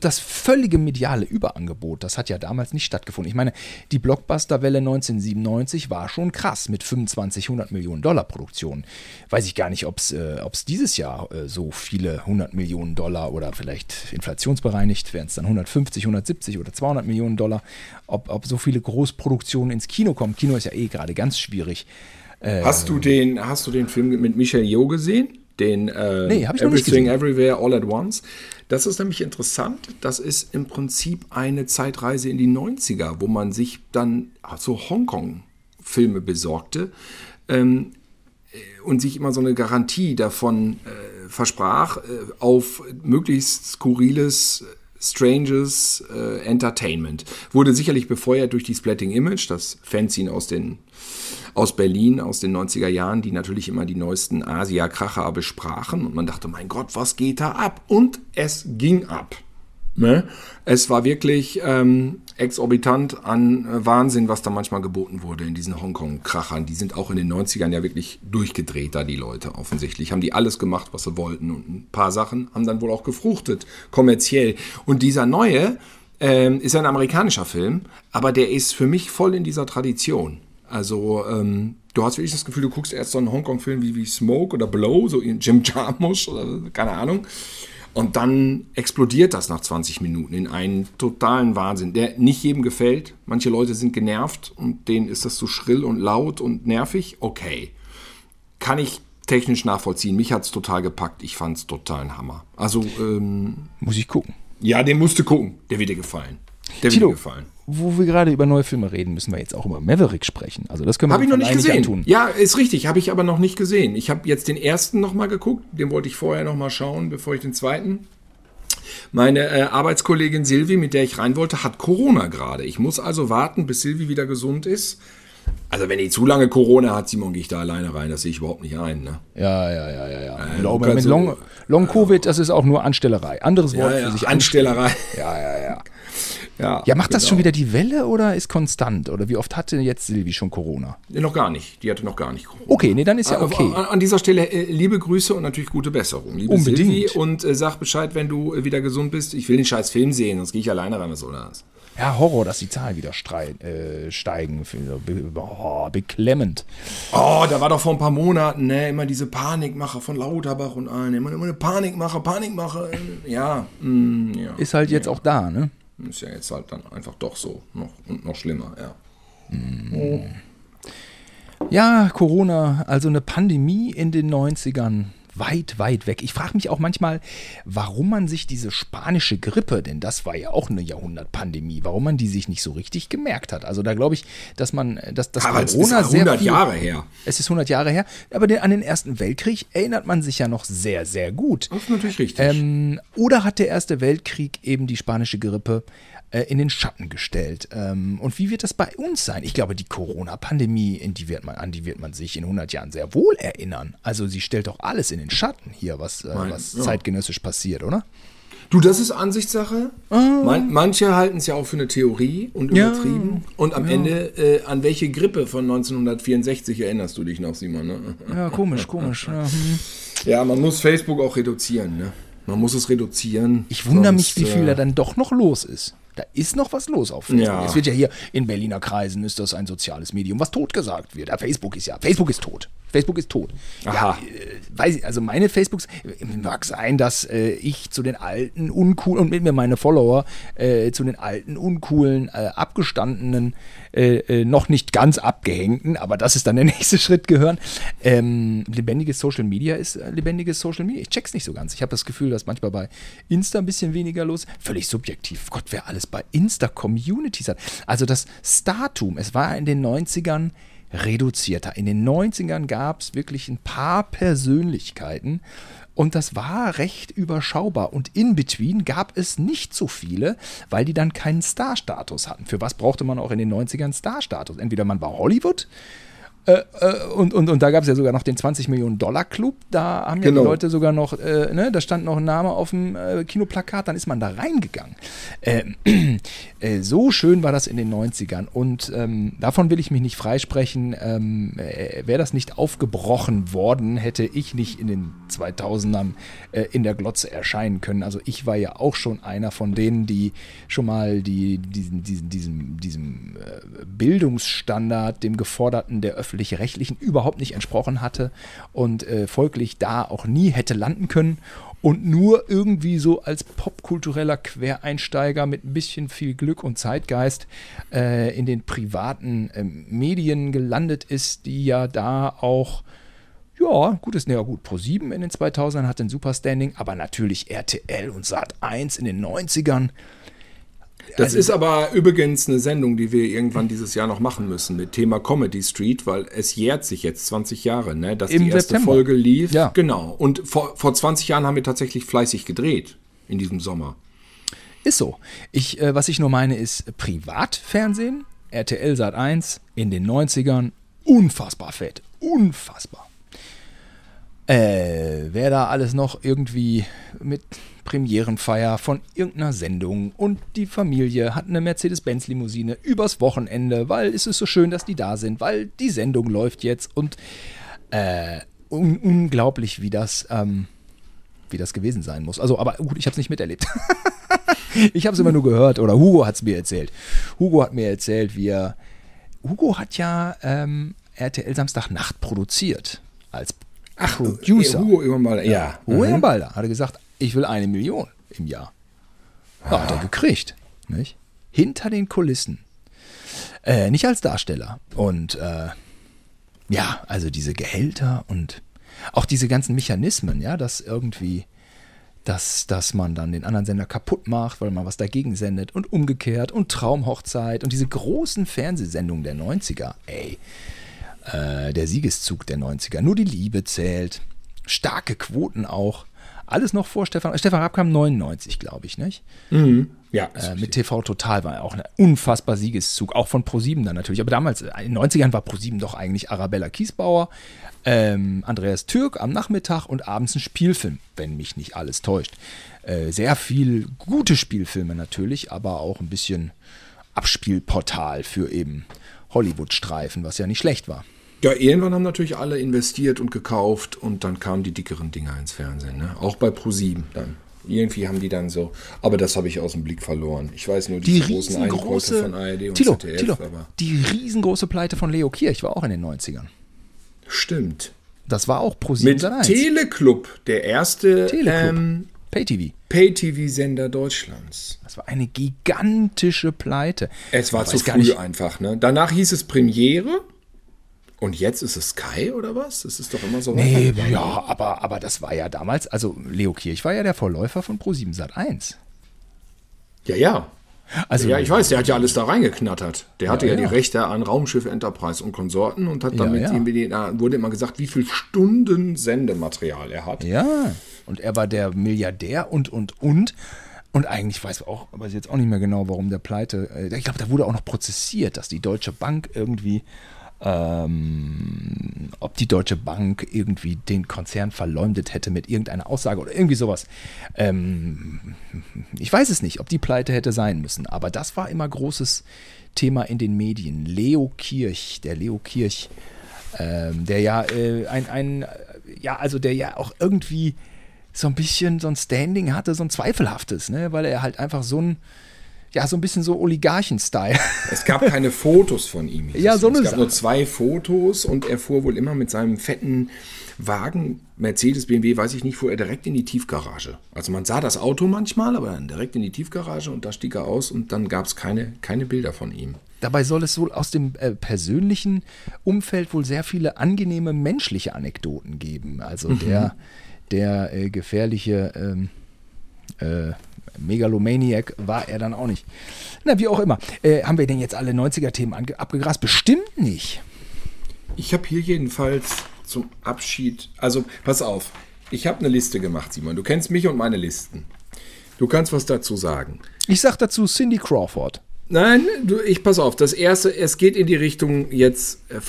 Das völlige mediale Überangebot, das hat ja damals nicht stattgefunden. Ich meine, die Blockbusterwelle 1997 war schon krass mit 25, 100 Millionen Dollar Produktionen. Weiß ich gar nicht, ob es äh, dieses Jahr äh, so viele 100 Millionen Dollar oder vielleicht inflationsbereinigt wären es dann 150, 170 oder 200 Millionen Dollar, ob, ob so viele Großproduktionen ins Kino kommen. Kino ist ja eh gerade ganz schwierig. Äh, hast, du den, hast du den Film mit Michelle Yeoh gesehen? Den äh, nee, hab ich Everything Everywhere All at Once. Das ist nämlich interessant. Das ist im Prinzip eine Zeitreise in die 90er, wo man sich dann so Hongkong-Filme besorgte ähm, und sich immer so eine Garantie davon äh, versprach, äh, auf möglichst skurriles Stranges äh, Entertainment. Wurde sicherlich befeuert durch die Splatting Image, das Fanzine aus den aus Berlin aus den 90er Jahren, die natürlich immer die neuesten Asia-Kracher besprachen. Und man dachte, mein Gott, was geht da ab? Und es ging ab. Ne? Es war wirklich ähm, exorbitant an äh, Wahnsinn, was da manchmal geboten wurde in diesen Hongkong-Krachern. Die sind auch in den 90ern ja wirklich durchgedreht, da die Leute offensichtlich. Haben die alles gemacht, was sie wollten. Und ein paar Sachen haben dann wohl auch gefruchtet, kommerziell. Und dieser neue ähm, ist ein amerikanischer Film, aber der ist für mich voll in dieser Tradition. Also ähm, du hast wirklich das Gefühl, du guckst erst so einen Hongkong-Film wie, wie Smoke oder Blow, so in Jim Jarmusch oder keine Ahnung. Und dann explodiert das nach 20 Minuten in einen totalen Wahnsinn, der nicht jedem gefällt. Manche Leute sind genervt und denen ist das zu so schrill und laut und nervig. Okay. Kann ich technisch nachvollziehen. Mich hat es total gepackt. Ich fand es total ein Hammer. Also, ähm, Muss ich gucken. Ja, den musst du gucken. Der wird dir gefallen. Der Tilo, wird dir gefallen wo wir gerade über neue Filme reden, müssen wir jetzt auch über Maverick sprechen. Also das können wir hab ich noch nicht gesehen. Antun. Ja, ist richtig, habe ich aber noch nicht gesehen. Ich habe jetzt den ersten noch mal geguckt, den wollte ich vorher noch mal schauen, bevor ich den zweiten. Meine äh, Arbeitskollegin Silvi, mit der ich rein wollte, hat Corona gerade. Ich muss also warten, bis Silvi wieder gesund ist. Also wenn die zu lange Corona hat, Simon, gehe ich da alleine rein. Das sehe ich überhaupt nicht ein. Ne? Ja, ja, ja, ja. ja. Äh, Long, mit Long, Long Covid, das ist auch nur Anstellerei. Anderes Wort ja, ja, für sich. Anstellerei. Ja, ja, ja. Ja, ja macht genau. das schon wieder die Welle oder ist konstant? Oder wie oft hatte jetzt Silvi schon Corona? Nee, noch gar nicht. Die hatte noch gar nicht Corona. Okay, nee, dann ist ja okay. An, an dieser Stelle äh, liebe Grüße und natürlich gute Besserung. Liebe Unbedingt. Silvi und äh, sag Bescheid, wenn du äh, wieder gesund bist. Ich will den scheiß Film sehen, sonst gehe ich alleine rein, was soll das? Ja, Horror, dass die Zahlen wieder äh, steigen. Oh, beklemmend. Oh, da war doch vor ein paar Monaten, ne, immer diese Panikmacher von Lauterbach und allen. Immer, immer eine Panikmacher, Panikmacher. Ja, mm, ja. Ist halt jetzt ja. auch da, ne? Ist ja jetzt halt dann einfach doch so. Noch, und noch schlimmer, ja. Oh. Ja, Corona, also eine Pandemie in den 90ern weit, weit weg. Ich frage mich auch manchmal, warum man sich diese spanische Grippe, denn das war ja auch eine Jahrhundertpandemie, warum man die sich nicht so richtig gemerkt hat. Also da glaube ich, dass man, dass das aber Corona es ist 100 viel, Jahre her. Es ist 100 Jahre her, aber den, an den Ersten Weltkrieg erinnert man sich ja noch sehr, sehr gut. Das ist natürlich richtig. Ähm, oder hat der Erste Weltkrieg eben die spanische Grippe äh, in den Schatten gestellt. Ähm, und wie wird das bei uns sein? Ich glaube, die Corona-Pandemie, die wird man, an die wird man sich in 100 Jahren sehr wohl erinnern. Also sie stellt doch alles in den Schatten hier, was, äh, was ja. zeitgenössisch passiert, oder? Du, das ist Ansichtssache. Man, manche halten es ja auch für eine Theorie und Ja. übertrieben. Und am Ende, äh, an welche Grippe von 1964 erinnerst du dich noch, Simon? Ne? Ja, komisch, komisch. Ja, hm. Ja, man muss Facebook auch reduzieren. Ne? Man muss es reduzieren. Ich wundere mich, wie viel äh, da dann doch noch los ist. Da ist noch was los auf Facebook. Ja. Es wird ja hier in Berliner Kreisen ist das ein soziales Medium, was totgesagt wird. Ja, Facebook ist ja, Facebook ist tot. Facebook ist tot. Aha. Ja, äh, weiß ich, also meine Facebooks, äh, mag sein, dass äh, ich zu den alten, uncoolen, und mit mir meine Follower, äh, zu den alten, uncoolen, äh, abgestandenen, äh, äh, noch nicht ganz abgehängten, aber das ist dann der nächste Schritt gehören. Ähm, lebendiges Social Media ist äh, lebendiges Social Media. Ich check's nicht so ganz. Ich habe das Gefühl, dass manchmal bei Insta ein bisschen weniger los. Völlig subjektiv. Gott, wer alles bei Insta Communities hat. Also das Startum, es war in den 90ern reduzierter. In den 90ern gab es wirklich ein paar Persönlichkeiten und das war recht überschaubar. Und in between gab es nicht so viele, weil die dann keinen Star-Status hatten. Für was brauchte man auch in den 90ern Star-Status? Entweder man war Hollywood äh, äh, und, und, und da gab es ja sogar noch den 20 Millionen Dollar Club. Da haben ja Genau. die Leute sogar noch, äh, ne, da stand noch ein Name auf dem äh, Kinoplakat, dann ist man da reingegangen. Ähm, äh, so schön war das in den 90ern und ähm, davon will ich mich nicht freisprechen. Ähm, äh, Wäre das nicht aufgebrochen worden, hätte ich nicht in den 2000ern äh, in der Glotze erscheinen können. Also ich war ja auch schon einer von denen, die schon mal die, diesen, diesen, diesem, diesem Bildungsstandard, dem geforderten der öffentlich-rechtlichen überhaupt nicht entsprochen hatte und äh, folglich da auch nie hätte landen können und nur irgendwie so als popkultureller Quereinsteiger mit ein bisschen viel Glück und Zeitgeist äh, in den privaten ähm, Medien gelandet ist, die ja da auch ja, gut ist, ja gut, Pro7 in den 2000ern hat ein super Standing, aber natürlich RTL und Sat1 in den 90ern. Das Also- ist aber übrigens eine Sendung, die wir irgendwann dieses Jahr noch machen müssen mit Thema Comedy Street, weil es jährt sich jetzt 20 Jahre, ne, dass die erste September. Folge lief. Ja. Genau. Und vor, vor 20 Jahren haben wir tatsächlich fleißig gedreht in diesem Sommer. Ist so. Ich, äh, was ich nur meine, ist Privatfernsehen, RTL Sat 1 in den 90ern, unfassbar fett. Unfassbar. Äh, wer da alles noch irgendwie mit Premierenfeier von irgendeiner Sendung und die Familie hat eine Mercedes-Benz-Limousine übers Wochenende, weil es ist so schön, dass die da sind, weil die Sendung läuft jetzt und äh, un unglaublich, wie das, ähm, wie das gewesen sein muss. Also, aber gut, ich habe es nicht miterlebt. ich habe es immer nur gehört oder Hugo hat es mir erzählt. Hugo hat mir erzählt, wie er. Hugo hat ja ähm, RTL Samstagnacht produziert als Producer. äh, Hugo irgendwann ja. Hugo Ehrbalder hatte gesagt, ich will eine Million im Jahr. Ja, hat er gekriegt. Nicht? Hinter den Kulissen. Äh, nicht als Darsteller. Und äh, ja, also diese Gehälter und auch diese ganzen Mechanismen, ja, dass irgendwie, dass, dass man dann den anderen Sender kaputt macht, weil man was dagegen sendet und umgekehrt und Traumhochzeit und diese großen Fernsehsendungen der 90er, ey, äh, der Siegeszug der 90er, nur die Liebe zählt, starke Quoten auch, alles noch vor Stefan, Stefan Raab kam 99, glaube ich, nicht? Ja, Äh, mit TV Total war auch ein unfassbar Siegeszug, auch von ProSieben dann natürlich. Aber damals, äh, in den 90ern war ProSieben doch eigentlich Arabella Kiesbauer, ähm, Andreas Türk am Nachmittag und abends ein Spielfilm, wenn mich nicht alles täuscht. Äh, sehr viel gute Spielfilme natürlich, aber auch ein bisschen Abspielportal für eben Hollywood-Streifen, was ja nicht schlecht war. Ja, irgendwann haben natürlich alle investiert und gekauft und dann kamen die dickeren Dinger ins Fernsehen. Ne? Auch bei Pro7 dann. Irgendwie haben die dann so, aber das habe ich aus dem Blick verloren. Ich weiß nur Die großen Einkäufe von ARD und Tilo, ZDF. Tilo, die riesengroße Pleite von Leo Kirch war auch in den 90ern. stimmt. Das war auch ProSieben Mit Sat.1. Teleclub, der erste Teleclub. Ähm, Pay-TV. Pay-TV-Sender Deutschlands. Das war eine gigantische Pleite. Es war zu früh nicht- einfach, ne? Danach hieß es Premiere. Und jetzt ist es Sky oder was? Das ist doch immer so. Nee, ja, aber, aber das war ja damals, also Leo Kirch war ja der Vorläufer von Pro7 Sat 1. Ja, ja. Also, Ja, ich weiß, der hat ja alles da reingeknattert. Der hatte ja, Ja, die ja. Rechte an Raumschiff Enterprise und Konsorten und hat Ja, damit ja. da wurde immer gesagt, wie viel Stunden Sendematerial er hat. Ja, und er war der Milliardär und, und, und. Und eigentlich weiß ich auch, ich jetzt auch nicht mehr genau, warum der Pleite. äh, Ich glaube, da wurde auch noch prozessiert, dass die Deutsche Bank irgendwie, ähm, ob die Deutsche Bank irgendwie den Konzern verleumdet hätte mit irgendeiner Aussage oder irgendwie sowas. Ähm, ich weiß es nicht, ob die Pleite hätte sein müssen, aber das war immer großes Thema in den Medien. Leo Kirch, der Leo Kirch, ähm, der ja äh, ein, ein, ja, also der ja auch irgendwie so ein bisschen so ein Standing hatte, so ein zweifelhaftes, ne, weil er halt einfach so ein, ja, so ein bisschen so Oligarchen-Style. Es gab keine Fotos von ihm. Ja, so eine Es gab Sache. nur zwei Fotos und er fuhr wohl immer mit seinem fetten Wagen, Mercedes, BMW, weiß ich nicht, fuhr er direkt in die Tiefgarage. Also man sah das Auto manchmal, aber dann direkt in die Tiefgarage und da stieg er aus und dann gab es keine, keine Bilder von ihm. Dabei soll es wohl aus dem äh, persönlichen Umfeld wohl sehr viele angenehme menschliche Anekdoten geben. Also der, der äh, gefährliche ähm, äh, Megalomaniac war er dann auch nicht. Na, wie auch immer. Äh, haben wir denn jetzt alle 90er-Themen ange- abgegrast? Bestimmt nicht. Ich habe hier jedenfalls zum Abschied, also pass auf, ich habe eine Liste gemacht, Simon. Du kennst mich und meine Listen. Du kannst was dazu sagen. Ich sag dazu Cindy Crawford. Nein, du, ich pass auf. Das erste, es geht in die Richtung jetzt äh, äh,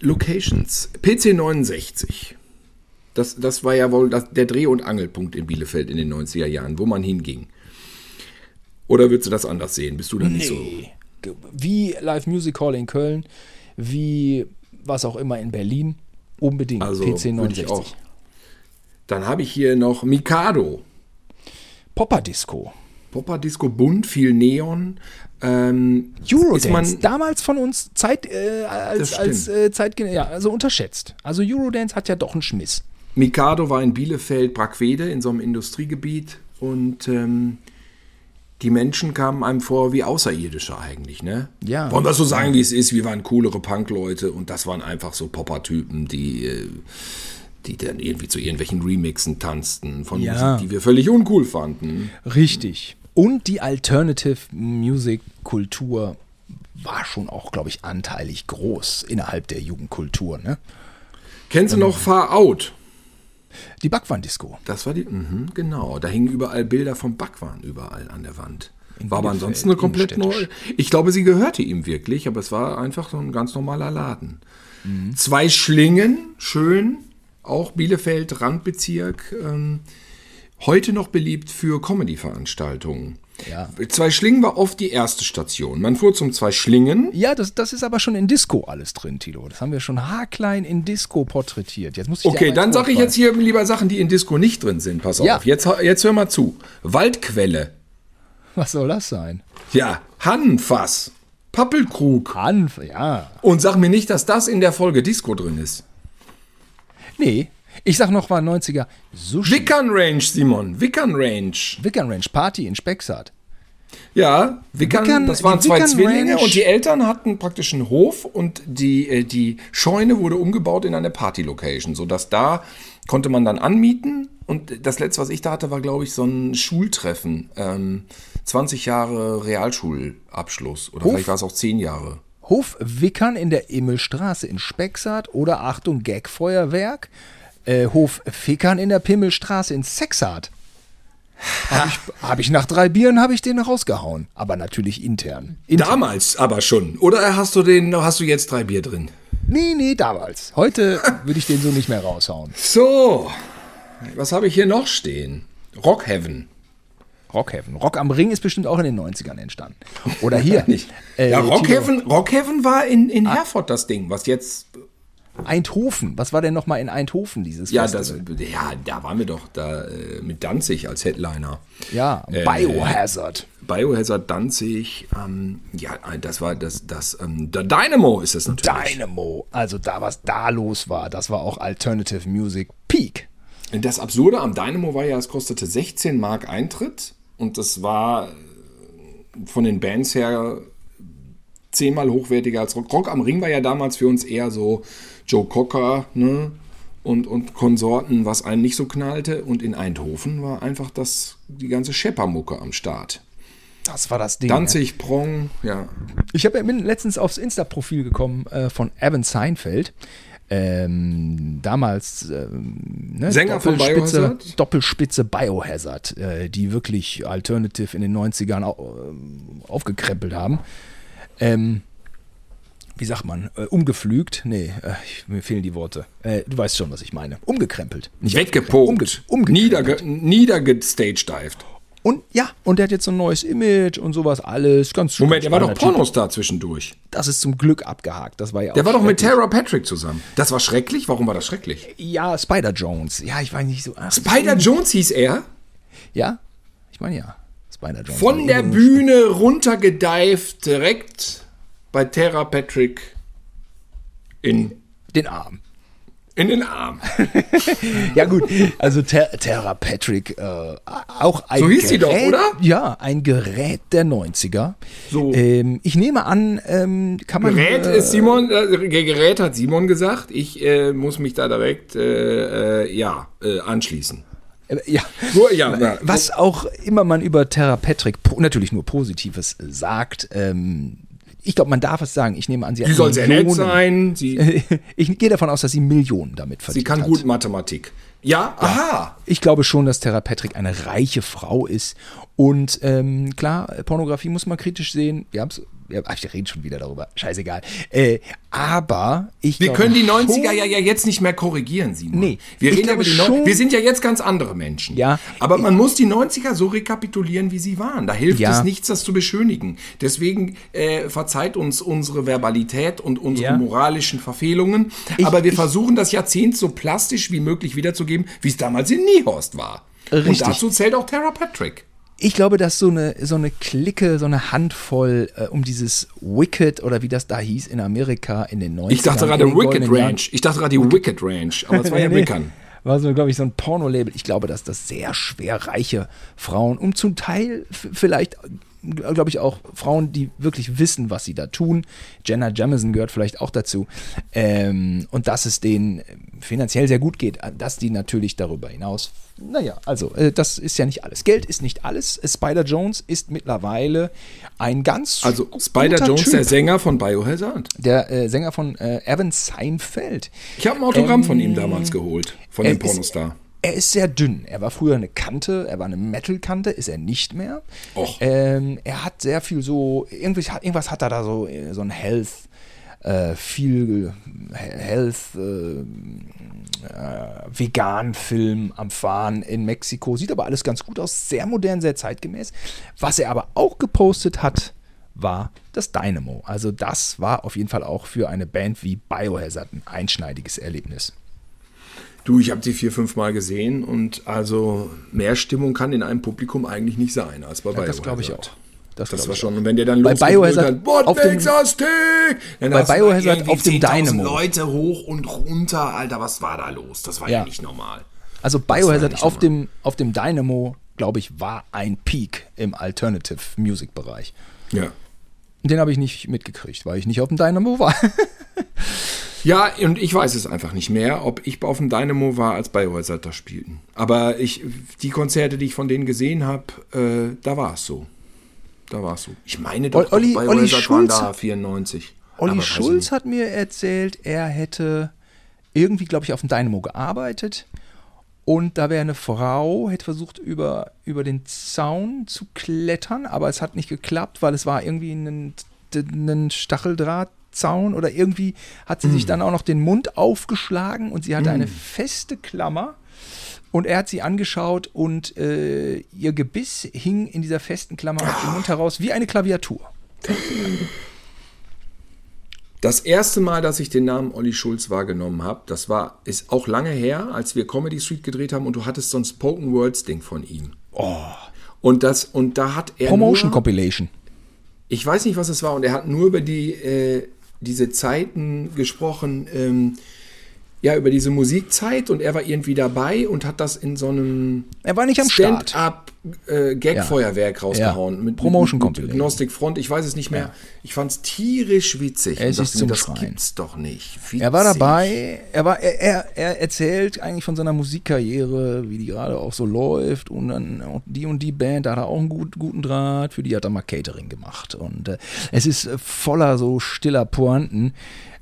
Locations. PC 69. Das, das war ja wohl das, der Dreh- und Angelpunkt in Bielefeld in den 90er Jahren, wo man hinging. Oder würdest du das anders sehen? Bist du da nicht so? Wie Live Music Hall in Köln, wie was auch immer in Berlin. Unbedingt Also PC würde 69. ich auch. Dann habe ich hier noch Mikado. Popper Disco. Popper Disco bunt, viel Neon. Ähm, ist Eurodance, man, damals von uns Zeit, äh, als, als äh, Zeitgen ja, also unterschätzt. Also Eurodance hat ja doch einen Schmiss. Mikado war in Bielefeld, Brackwede, in so einem Industriegebiet und ähm, die Menschen kamen einem vor wie Außerirdische eigentlich, ne? Ja. Wollen wir so sagen, wie es ist? Wir waren coolere Punk-Leute und das waren einfach so Popper-Typen, die, äh, die dann irgendwie zu irgendwelchen Remixen tanzten von Ja. Musik, die wir völlig uncool fanden. Richtig. Und die Alternative Music Kultur war schon auch, glaube ich, anteilig groß innerhalb der Jugendkultur. Ne? Kennst du noch Far Out? Die Backwand-Disco. Das war die, mhm, genau. Da hingen überall Bilder vom Backwaren überall an der Wand. In War aber ansonsten eine komplett neue. Ich glaube, sie gehörte ihm wirklich, aber es war einfach so ein ganz normaler Laden. Mhm. Zwei Schlingen, schön, auch Bielefeld, Randbezirk. Ähm, heute noch beliebt für Comedy-Veranstaltungen. Ja. Zwei Schlingen war oft die erste Station. Man fuhr zum Zwei Schlingen. Ja, das, das ist aber schon in Disco alles drin, Tilo. Das haben wir schon haarklein in Disco porträtiert. Jetzt muss ich Okay, dann sage ich jetzt hier lieber Sachen, die in Disco nicht drin sind. Pass Ja. auf, jetzt, jetzt hör mal zu. Waldquelle. Was soll das sein? Ja, Hannenfass. Pappelkrug. Hanf, ja. Und sag mir nicht, dass das in der Folge Disco drin ist. Nee, ich sag noch mal 90er. Sushi. Wickern Range, Simon. Wickern Range. Wickern Range Party in Specksart. Ja, Wickern, Wickern- das waren zwei Wickern Zwillinge Range- und die Eltern hatten praktisch einen Hof und die, äh, die Scheune wurde umgebaut in eine Party-Location, sodass da konnte man dann anmieten und das letzte, was ich da hatte, war, glaube ich, so ein Schultreffen. Ähm, 20 Jahre Realschulabschluss oder Hof- vielleicht war es auch 10 Jahre. Hof Wickern in der Immelstraße in Specksart oder Achtung Gagfeuerwerk. Äh, Hof Fickern in der Pimmelstraße in Sexart. Habe ich, hab ich nach drei Bieren habe ich den rausgehauen, aber natürlich intern. intern. Damals aber schon. Oder hast du den, hast du jetzt drei Bier drin? Nee, nee, damals. Heute würde ich den so nicht mehr raushauen. So, was habe ich hier noch stehen? Rockheaven. Rockheaven. Rock am Ring ist bestimmt auch in den 90ern entstanden. Oder hier. Nicht. äh, ja, Rockheaven, Rockheaven war in, in Herford das Ding, was jetzt. Eindhoven. Was war denn nochmal in Eindhoven, dieses Ja, das, ja, da waren wir doch da äh, mit Danzig als Headliner. Ja, Äh, Biohazard. Biohazard Danzig, ähm, ja, das war das, das, ähm, der Dynamo ist es natürlich. Dynamo. Also da, was da los war, das war auch Alternative Music Peak. Das Absurde am Dynamo war ja, es kostete 16 Mark Eintritt und das war äh, von den Bands her zehnmal hochwertiger als Rock. Rock am Ring war ja damals für uns eher so Joe Cocker ne? und, und Konsorten, was einen nicht so knallte. Und in Eindhoven war einfach das, die ganze Scheppermucke am Start. Das war das Ding. Danzig, Prong, ja. Ich hab, bin letztens aufs Insta-Profil gekommen äh, von Evan Seinfeld. Ähm, damals ähm, ne, Sänger von Doppelspitze, Biohazard? Doppelspitze Biohazard, äh, die wirklich Alternative in den 90ern au, äh, aufgekrempelt haben. Ähm, wie sagt man? Äh, umgeflügt? Nee, äh, mir fehlen die Worte. Äh, du weißt schon, was ich meine. Umgekrempelt. Nicht Weggepokt. Umge. Niederge niedergestagedived. Und ja, und der hat jetzt so ein neues Image und sowas alles. Ganz Moment, der war doch. Pornostar zwischendurch. Das ist zum Glück abgehakt. Das war ja Der war doch mit. Tara Patrick zusammen. Das war schrecklich? Warum war das schrecklich? Ja, Spider Jones. Ja, ich weiß nicht so. Ach, Spider Jones hieß er. Ja, ich meine ja. Spider Jones. Von der Bühne runtergedived, direkt bei Tara Patrick in, Den Arm. in den Arm. Ja gut, also Ter Terra Patrick, äh, auch ein So hieß sie doch, oder? Ja, ein Gerät der 90er. So. Ähm, ich nehme an, ähm, kann man... Gerät äh, ist Simon, äh, Gerät hat Simon gesagt. Ich äh, muss mich da direkt, äh, äh, ja, anschließen. ja. So, ja, ja. Was auch immer man über Terra Patrick natürlich nur Positives sagt, ähm, ich glaube, man darf es sagen. Ich nehme an, sie Sie hat soll sehr nett Millionen- sein. Sie, Ich gehe davon aus, dass sie Millionen damit sie verdient kann hat. gut Mathematik. Ja, aha. Ich glaube schon, dass Terra Patrick eine reiche Frau ist. Und ähm, klar, Pornografie muss man kritisch sehen. Wir haben's, wir, ach, wir reden schon wieder darüber. Scheißegal. Äh, aber ich Wir glaube können die schon- 90er ja, ja jetzt nicht mehr korrigieren, Simon. Nee, wir, reden glaube über die schon- wir sind ja jetzt ganz andere Menschen. Ja. Aber man muss die 90er so rekapitulieren, wie sie waren. Da hilft Ja. es nichts, das zu beschönigen. Deswegen äh, verzeiht uns unsere Verbalität und unsere Ja. moralischen Verfehlungen. Ich- Aber wir ich- versuchen das Jahrzehnt so plastisch wie möglich wiederzugeben, wie es damals in Niehorst war. Richtig. Und dazu zählt auch Tara Patrick. Ich glaube, dass so eine, so eine Clique, so eine Handvoll äh, um dieses Wicked oder wie das da hieß in Amerika in den 90ern. Ich dachte gerade Wicked goldenen Jahren. Ranch. Ich dachte gerade die Wicked Ranch. Aber es war ja. Wickern. War so, glaube ich, so ein Porno-Label. Ich glaube, dass das sehr schwer reiche Frauen und zum Teil vielleicht, glaube ich, auch Frauen, die wirklich wissen, was sie da tun. Jenna Jamison gehört vielleicht auch dazu. Ähm, und dass es denen finanziell sehr gut geht, dass die natürlich darüber hinaus. Naja, also, äh, das ist ja nicht alles. Geld ist nicht alles. Spider Jones ist mittlerweile ein ganz. Also Spider Jones, typ. der Sänger von Biohazard. Der äh, Sänger von äh, Evan Seinfeld. Ich habe ein Autogramm von ihm damals geholt, von dem Ähm, er ist- Pornostar. Er ist sehr dünn. Er war früher eine Kante, er war eine Metal-Kante, ist er nicht mehr. Ähm, er hat sehr viel so, irgendwas hat er da so, so ein Health, äh, viel Health, äh, äh, Vegan-Film am Fahren in Mexiko. Sieht aber alles ganz gut aus, sehr modern, sehr zeitgemäß. Was er aber auch gepostet hat, war das Dynamo. Also das war auf jeden Fall auch für eine Band wie Biohazard ein einschneidiges Erlebnis. Du, ich habe sie vier, fünf Mal gesehen und also mehr Stimmung kann in einem Publikum eigentlich nicht sein als bei Ja, Biohazard. das glaube ich auch. Das, glaub war schon, und wenn der dann Bei Biohazard hat, auf dem-? Dann bei Biohazard auf dem 10.000 Dynamo. Leute hoch und runter, Alter, was war da los? Das war ja, Ja. nicht normal. Also Biohazard nicht auf normal. dem, auf dem Dynamo, glaube ich, war ein Peak im Alternative Music Bereich. Ja. Den habe ich nicht mitgekriegt, weil ich nicht auf dem Dynamo war. Ja, und ich weiß es einfach nicht mehr, ob ich auf dem Dynamo war, als Biohazard da spielten. Aber ich, die Konzerte, die ich von denen gesehen habe, äh, da war es so. Da war es so. Ich meine doch, Olli- auch Olli Biohazard waren Schulz- da 94. Olli Schulz hat mir erzählt, er hätte irgendwie, glaube ich, auf dem Dynamo gearbeitet. Und da wäre eine Frau, hätte versucht, über, über den Zaun zu klettern, aber es hat nicht geklappt, weil es war irgendwie ein, ein Stacheldrahtzaun oder irgendwie hat sie Hm. sich dann auch noch den Mund aufgeschlagen und sie hatte eine feste Klammer. Und er hat sie angeschaut und äh, ihr Gebiss hing in dieser festen Klammer aus dem Mund heraus wie eine Klaviatur. Das erste Mal, dass ich den Namen Olli Schulz wahrgenommen habe, das war, ist auch lange her, als wir Comedy Street gedreht haben und du hattest so ein Spoken Words Ding von ihm. Oh. Und das, und da hat er. Promotion nur, Compilation. ich weiß nicht, was es war, und er hat nur über die, äh, diese Zeiten gesprochen, ähm, ja, über diese Musikzeit und er war irgendwie dabei und hat das in so einem Er war nicht am Start. Stand-up äh, Gag-Feuerwerk rausgehauen. Ja. Mit, Promotion mit, mit. Gnostic Front, ich weiß es nicht mehr. Ich fand es tierisch witzig. Es und ist mir, zum das Schreien. gibt's doch nicht. Er war Witzig. dabei, er, war, er, er, er erzählt eigentlich von seiner Musikkarriere, wie die gerade auch so läuft und dann auch die und die Band, da hat er auch einen gut, guten Draht, für die hat er mal Catering gemacht und äh, es ist voller so stiller Pointen,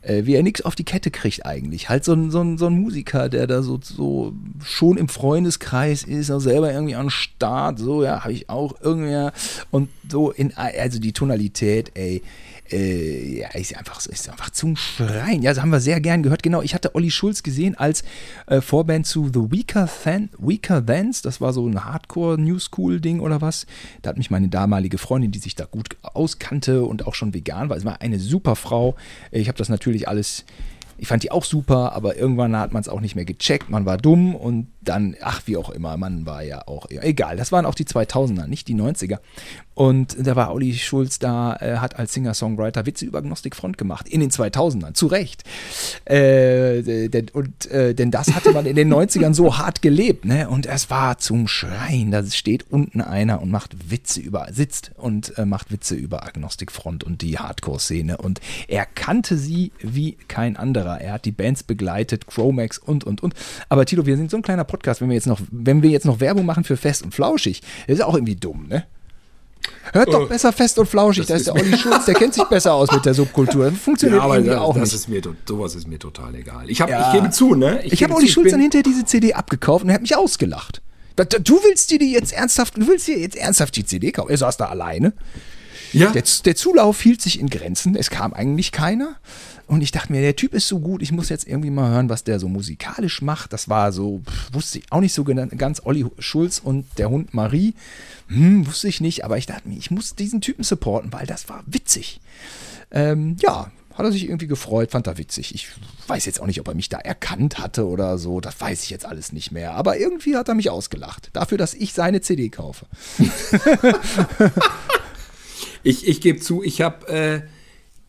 äh, wie er nichts auf die Kette kriegt eigentlich. Halt so ein, so ein, so ein Musiker, der da so, so schon im Freundeskreis ist, auch selber irgendwie am Start, so, ja, habe ich auch irgendwer und so in, also die Tonalität, ey, äh, ja, ist einfach, ist einfach zum Schreien. Ja, das haben wir sehr gern gehört. Genau, ich hatte Olli Schulz gesehen als äh, Vorband zu The Weaker, Than, Weaker Thans. Das war so ein Hardcore-New School-Ding oder was. Da hat mich meine damalige Freundin, die sich da gut auskannte und auch schon vegan war, es war eine super Frau. Ich habe das natürlich alles. Ich fand die auch super, aber irgendwann hat man es auch nicht mehr gecheckt. Man war dumm und dann, ach, wie auch immer, man war ja auch, egal. Das waren auch die 2000er, nicht die 90er. Und da war Olli Schulz da, äh, hat als Singer-Songwriter Witze über Agnostic Front gemacht, in den 2000ern, zu Recht. Äh, denn, und, äh, denn das hatte man in den 90ern so hart gelebt, ne? Und es war zum Schreien. Da steht unten einer und macht Witze über, sitzt und äh, macht Witze über Agnostic Front und die Hardcore-Szene. Und er kannte sie wie kein anderer. Er hat die Bands begleitet, Chromax und, und, und. Aber Tilo, wir sind so ein kleiner Podcast, wenn wir jetzt noch, wenn wir jetzt noch Werbung machen für Fest und Flauschig, ist auch irgendwie dumm, ne? Hört doch Oh. besser fest und flauschig. Das Da ist der Olli Schulz, der kennt sich besser aus mit der Subkultur. Das funktioniert Ja, aber irgendwie da, auch das nicht. ist mir, sowas ist mir total egal. Ich, hab, Ja. ich gebe zu, ne? Ich habe gebe Olli Schulz dann hinterher diese CD abgekauft und er hat mich ausgelacht. Du willst dir die jetzt ernsthaft, du willst dir jetzt ernsthaft die CD kaufen. Er saß da alleine. Ja, Der, der Zulauf hielt sich in Grenzen. Es kam eigentlich keiner. Und ich dachte mir, der Typ ist so gut, ich muss jetzt irgendwie mal hören, was der so musikalisch macht. Das war so, wusste ich auch nicht so ganz. Olli Schulz und der Hund Marie, hm, wusste ich nicht. Aber ich dachte mir, ich muss diesen Typen supporten, weil das war witzig. Ähm, ja, hat er sich irgendwie gefreut, fand er witzig. Ich weiß jetzt auch nicht, ob er mich da erkannt hatte oder so. Das weiß ich jetzt alles nicht mehr. Aber irgendwie hat er mich ausgelacht. Dafür, dass ich seine CD kaufe. ich, ich gebe zu, ich habe äh,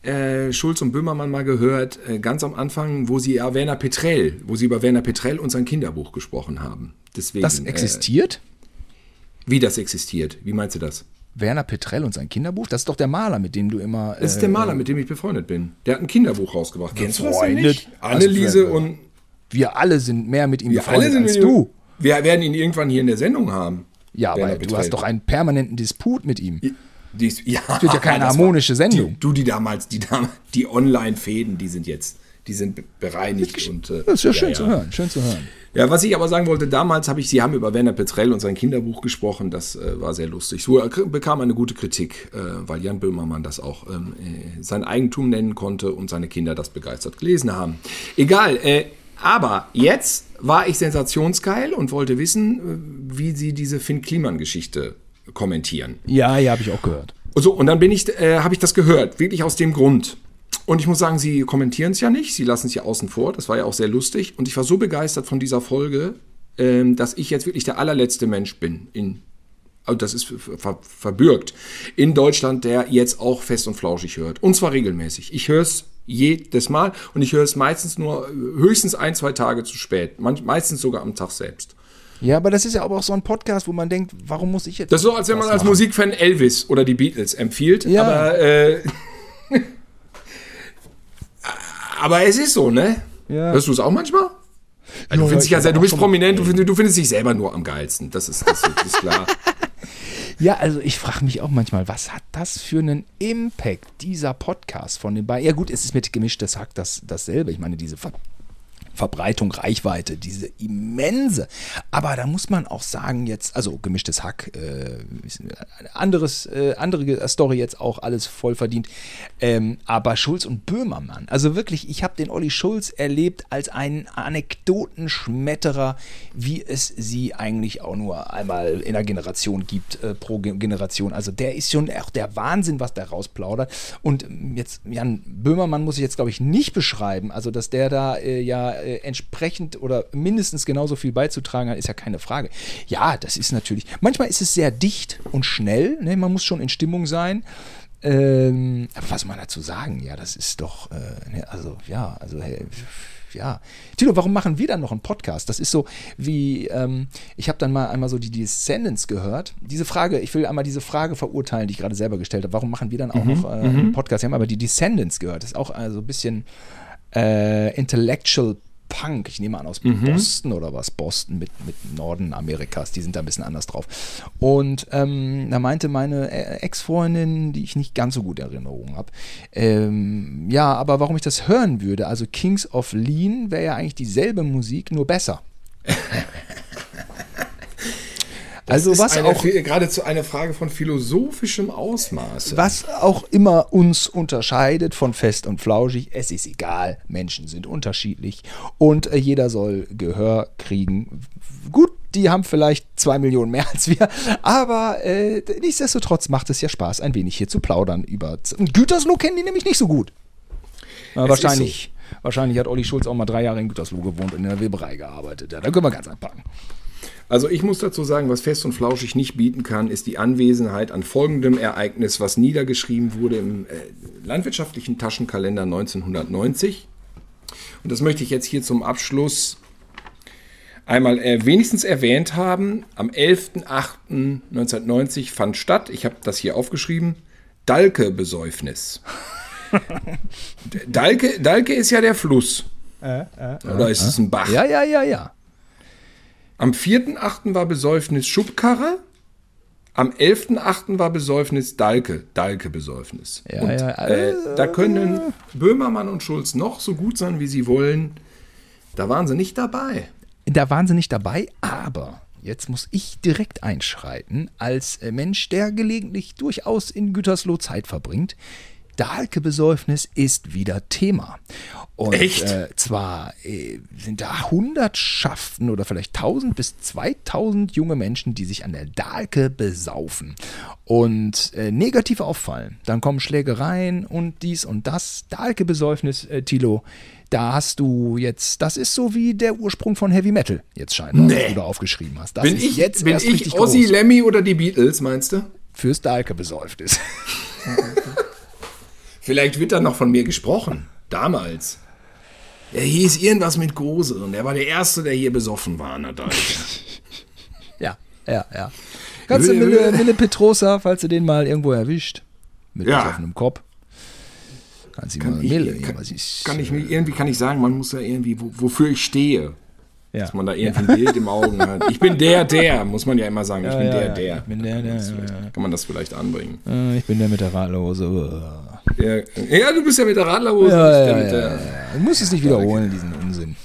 äh, Schulz und Böhmermann mal gehört, äh, ganz am Anfang, wo sie ja Werner Petrell, wo sie über Werner Petrell und sein Kinderbuch gesprochen haben. Deswegen, Das existiert. Äh, wie das existiert. Wie meinst du das? Werner Petrell und sein Kinderbuch, das ist doch der Maler, mit dem du immer. Das ist der Maler, mit dem ich befreundet bin. Der hat ein Kinderbuch rausgebracht. Kennst du das denn nicht? Anneliese Also, und Wir alle sind mehr mit ihm wir befreundet alle sind als du. Wir werden ihn irgendwann hier in der Sendung haben. Ja, Werner aber du Petrell. hast doch einen permanenten Disput mit ihm. Die ist, ja, Das wird ja keine harmonische Sendung. Die, du, die damals, die, die Online-Fäden, die sind jetzt, die sind be- bereinigt. Und, äh, Das ist ja schön ja, zu ja. hören, schön zu hören. Ja, was ich aber sagen wollte, damals habe ich, Sie haben über Werner Petrell und sein Kinderbuch gesprochen, das äh, war sehr lustig. So er bekam eine gute Kritik, äh, weil Jan Böhmermann das auch ähm, äh, sein Eigentum nennen konnte und seine Kinder das begeistert gelesen haben. Egal, äh, aber jetzt war ich sensationsgeil und wollte wissen, äh, wie Sie diese Finn Kliman-Geschichte kommentieren. Ja, ja, habe ich auch gehört. So, und dann bin ich, äh, habe ich das gehört, wirklich aus dem Grund. Und ich muss sagen, sie kommentieren es ja nicht, sie lassen es ja außen vor. Das war ja auch sehr lustig. Und ich war so begeistert von dieser Folge, ähm, dass ich jetzt wirklich der allerletzte Mensch bin in, also das ist ver verbürgt, in Deutschland, der jetzt auch fest und flauschig hört. Und zwar regelmäßig. Ich höre es jedes Mal und ich höre es meistens nur äh, höchstens ein, zwei Tage zu spät. Meistens sogar am Tag selbst. Ja, aber das ist ja aber auch so ein Podcast, wo man denkt, warum muss ich jetzt. Das ist so, als wenn man als machen? Musikfan Elvis oder die Beatles empfiehlt. Ja. Aber, äh, aber es ist so, ne? Ja. Hörst du es auch manchmal? Ja, du, findest dich ich ja, du bist prominent, du findest, du findest dich selber nur am geilsten. Das ist, das ist klar. Ja, also ich frage mich auch manchmal, was hat das für einen Impact, dieser Podcast von den beiden? Ja gut, es ist mit gemischtes Hack das, dasselbe. Ich meine, diese Verbreitung, Reichweite, diese immense. Aber da muss man auch sagen jetzt, also gemischtes Hack, äh, anderes, äh, andere Story jetzt auch alles voll verdient. Ähm, aber Schulz und Böhmermann, also wirklich, ich habe den Olli Schulz erlebt als einen Anekdotenschmetterer, wie es sie eigentlich auch nur einmal in der Generation gibt, äh, pro Ge- Generation. Also der ist schon auch der Wahnsinn, was der rausplaudert. Und ähm, jetzt, Jan Böhmermann muss ich jetzt, glaube ich, nicht beschreiben. Also, dass der da äh, ja äh, entsprechend oder mindestens genauso viel beizutragen hat, ist ja keine Frage. Ja, das ist natürlich, manchmal ist es sehr dicht und schnell, ne? man muss schon in Stimmung sein. Ähm, aber was man dazu sagen? Ja, das ist doch, äh, ne, also ja, also hey, ja. Tilo, warum machen wir dann noch einen Podcast? Das ist so wie, ähm, ich habe dann mal einmal so die Descendants gehört. Diese Frage, ich will einmal diese Frage verurteilen, die ich gerade selber gestellt habe. Warum machen wir dann auch Mhm, noch äh, einen Podcast? Wir haben aber die Descendants gehört. Das ist auch also ein bisschen äh, Intellectual Punk. Ich nehme an aus Mhm. Boston oder was? Boston mit, mit Norden Amerikas. Die sind da ein bisschen anders drauf. Und ähm, da meinte meine äh, Ex-Freundin, die ich nicht ganz so gut in Erinnerung habe, ähm, ja, aber warum ich das hören würde, also Kings of Lean wäre ja eigentlich dieselbe Musik, nur besser. also ist was eine, auch geradezu eine Frage von philosophischem Ausmaß. was auch immer uns unterscheidet von fest und flauschig, es ist egal. Menschen sind unterschiedlich und äh, jeder soll Gehör kriegen. Gut, die haben vielleicht zwei Millionen mehr als wir, aber äh, nichtsdestotrotz macht es ja Spaß, ein wenig hier zu plaudern über. Gütersloh kennen die nämlich nicht so gut. Äh, wahrscheinlich, wahrscheinlich hat Olli Schulz auch mal drei Jahre in Gütersloh gewohnt und in der Weberei gearbeitet. Ja, da können wir ganz anpacken. Also ich muss dazu sagen, was Fest und Flauschig nicht bieten kann, ist die Anwesenheit an folgendem Ereignis, was niedergeschrieben wurde im äh, landwirtschaftlichen Taschenkalender 1990. Und das möchte ich jetzt hier zum Abschluss einmal äh, wenigstens erwähnt haben. Am 11.08.1990 fand statt, ich habe das hier aufgeschrieben, Dalke-Besäufnis. Dalke, Dalke ist ja der Fluss. Oder ist es ein Bach? Ja, ja, ja, ja. Am 4.8. war Besäufnis Schubkarre. Am 11.8. war Besäufnis Dalke, Dalke-Besäufnis. Ja, und ja, äh, da können Böhmermann und Schulz noch so gut sein, wie sie wollen. Da waren sie nicht dabei. Da waren sie nicht dabei, aber jetzt muss ich direkt einschreiten, als äh, Mensch, der gelegentlich durchaus in Gütersloh Zeit verbringt. Dahlke-Besäufnis ist wieder Thema. Und Echt? Äh, zwar äh, sind da Hundertschaften oder vielleicht 1000 bis 2000 junge Menschen, die sich an der Dahlke besaufen und äh, negativ auffallen. Dann kommen Schlägereien und dies und das. Dahlke-Besäufnis, äh, Tilo, da hast du jetzt, das ist so wie der Ursprung von Heavy Metal jetzt scheinbar, was Nee. du da aufgeschrieben hast. Das Bin ist ich, jetzt bin erst ich richtig Ozzy, groß. Lemmy oder die Beatles, meinst du? Fürs Dahlke-Besäufnis. Vielleicht wird da noch von mir gesprochen. Damals. Er hieß irgendwas mit Gose und er war der Erste, der hier besoffen war an der. Ja, ja, ja. Kannst du Mille, Mille Petrosa, falls du den mal irgendwo erwischt, mit Ja. besoffenem Kopf. Kannst du Kann mal ich, Mille, ja, kann, was ist, kann ich mir, irgendwie kann ich sagen, man muss ja irgendwie, wo, wofür ich stehe. Ja. Dass man da irgendwie ein Bild im Augen hat. Ich bin der, der, muss man ja immer sagen. Ich Ja, bin ja, der, ja. der. Ich bin der, der, ja, ja. Kann man das vielleicht anbringen? Äh, Ich bin der mit der Radlose. Uh. Ja, ja du bist ja mit der Radlerhose. Ja, ja, der ja, ja. Du musst es nicht wiederholen, diesen Unsinn.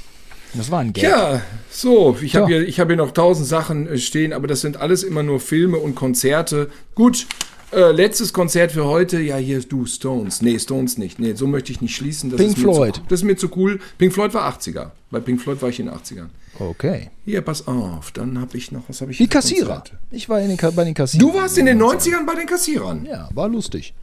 Das war ein Gag. Ja, so, ich habe Ja. hier, ich hab hier noch tausend Sachen äh, stehen, aber das sind alles immer nur Filme und Konzerte. Gut, äh, letztes Konzert für heute, ja, hier du, Stones. Nee, Stones nicht. Nee, so möchte ich nicht schließen. Das Pink ist Floyd. Zu, das ist mir zu cool. Pink Floyd war 80er. Bei Pink Floyd war ich in den 80ern. Okay. Hier, pass auf, dann habe ich noch, was habe ich Die Kassierer. Konzerte? Ich war in den, bei den Kassierern. Du warst in den 90ern bei den Kassierern. Ja, war lustig.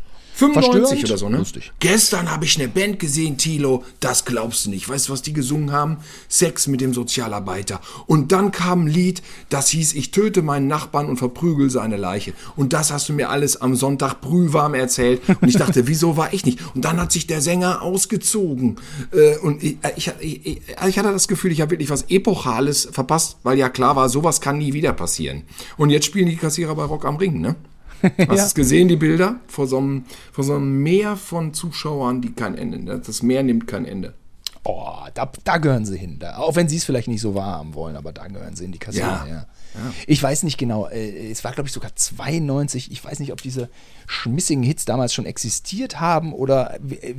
95 Verstörend? oder so, ne? Lustig. Gestern habe ich eine Band gesehen, Tilo, das glaubst du nicht. Weißt du, was die gesungen haben? Sex mit dem Sozialarbeiter. Und dann kam ein Lied, das hieß, ich töte meinen Nachbarn und verprügel seine Leiche. Und das hast du mir alles am Sonntag brühwarm erzählt. Und ich dachte, wieso war ich nicht? Und dann hat sich der Sänger ausgezogen. Äh, Und ich, ich, ich, ich hatte das Gefühl, ich habe wirklich was Epochales verpasst, weil ja klar war, sowas kann nie wieder passieren. Und jetzt spielen die Kassierer bei Rock am Ring, ne? Hast du es gesehen, die Bilder? Vor so, einem, vor so einem Meer von Zuschauern, die kein Ende. Ne? Das Meer nimmt kein Ende. Oh, da, da gehören sie hin. Da, auch wenn sie es vielleicht nicht so wahrhaben wollen, aber da gehören sie in die Kassierer. Ja. Ja. Ich weiß nicht genau, äh, es war glaube ich sogar 92. Ich weiß nicht, ob diese schmissigen Hits damals schon existiert haben oder äh,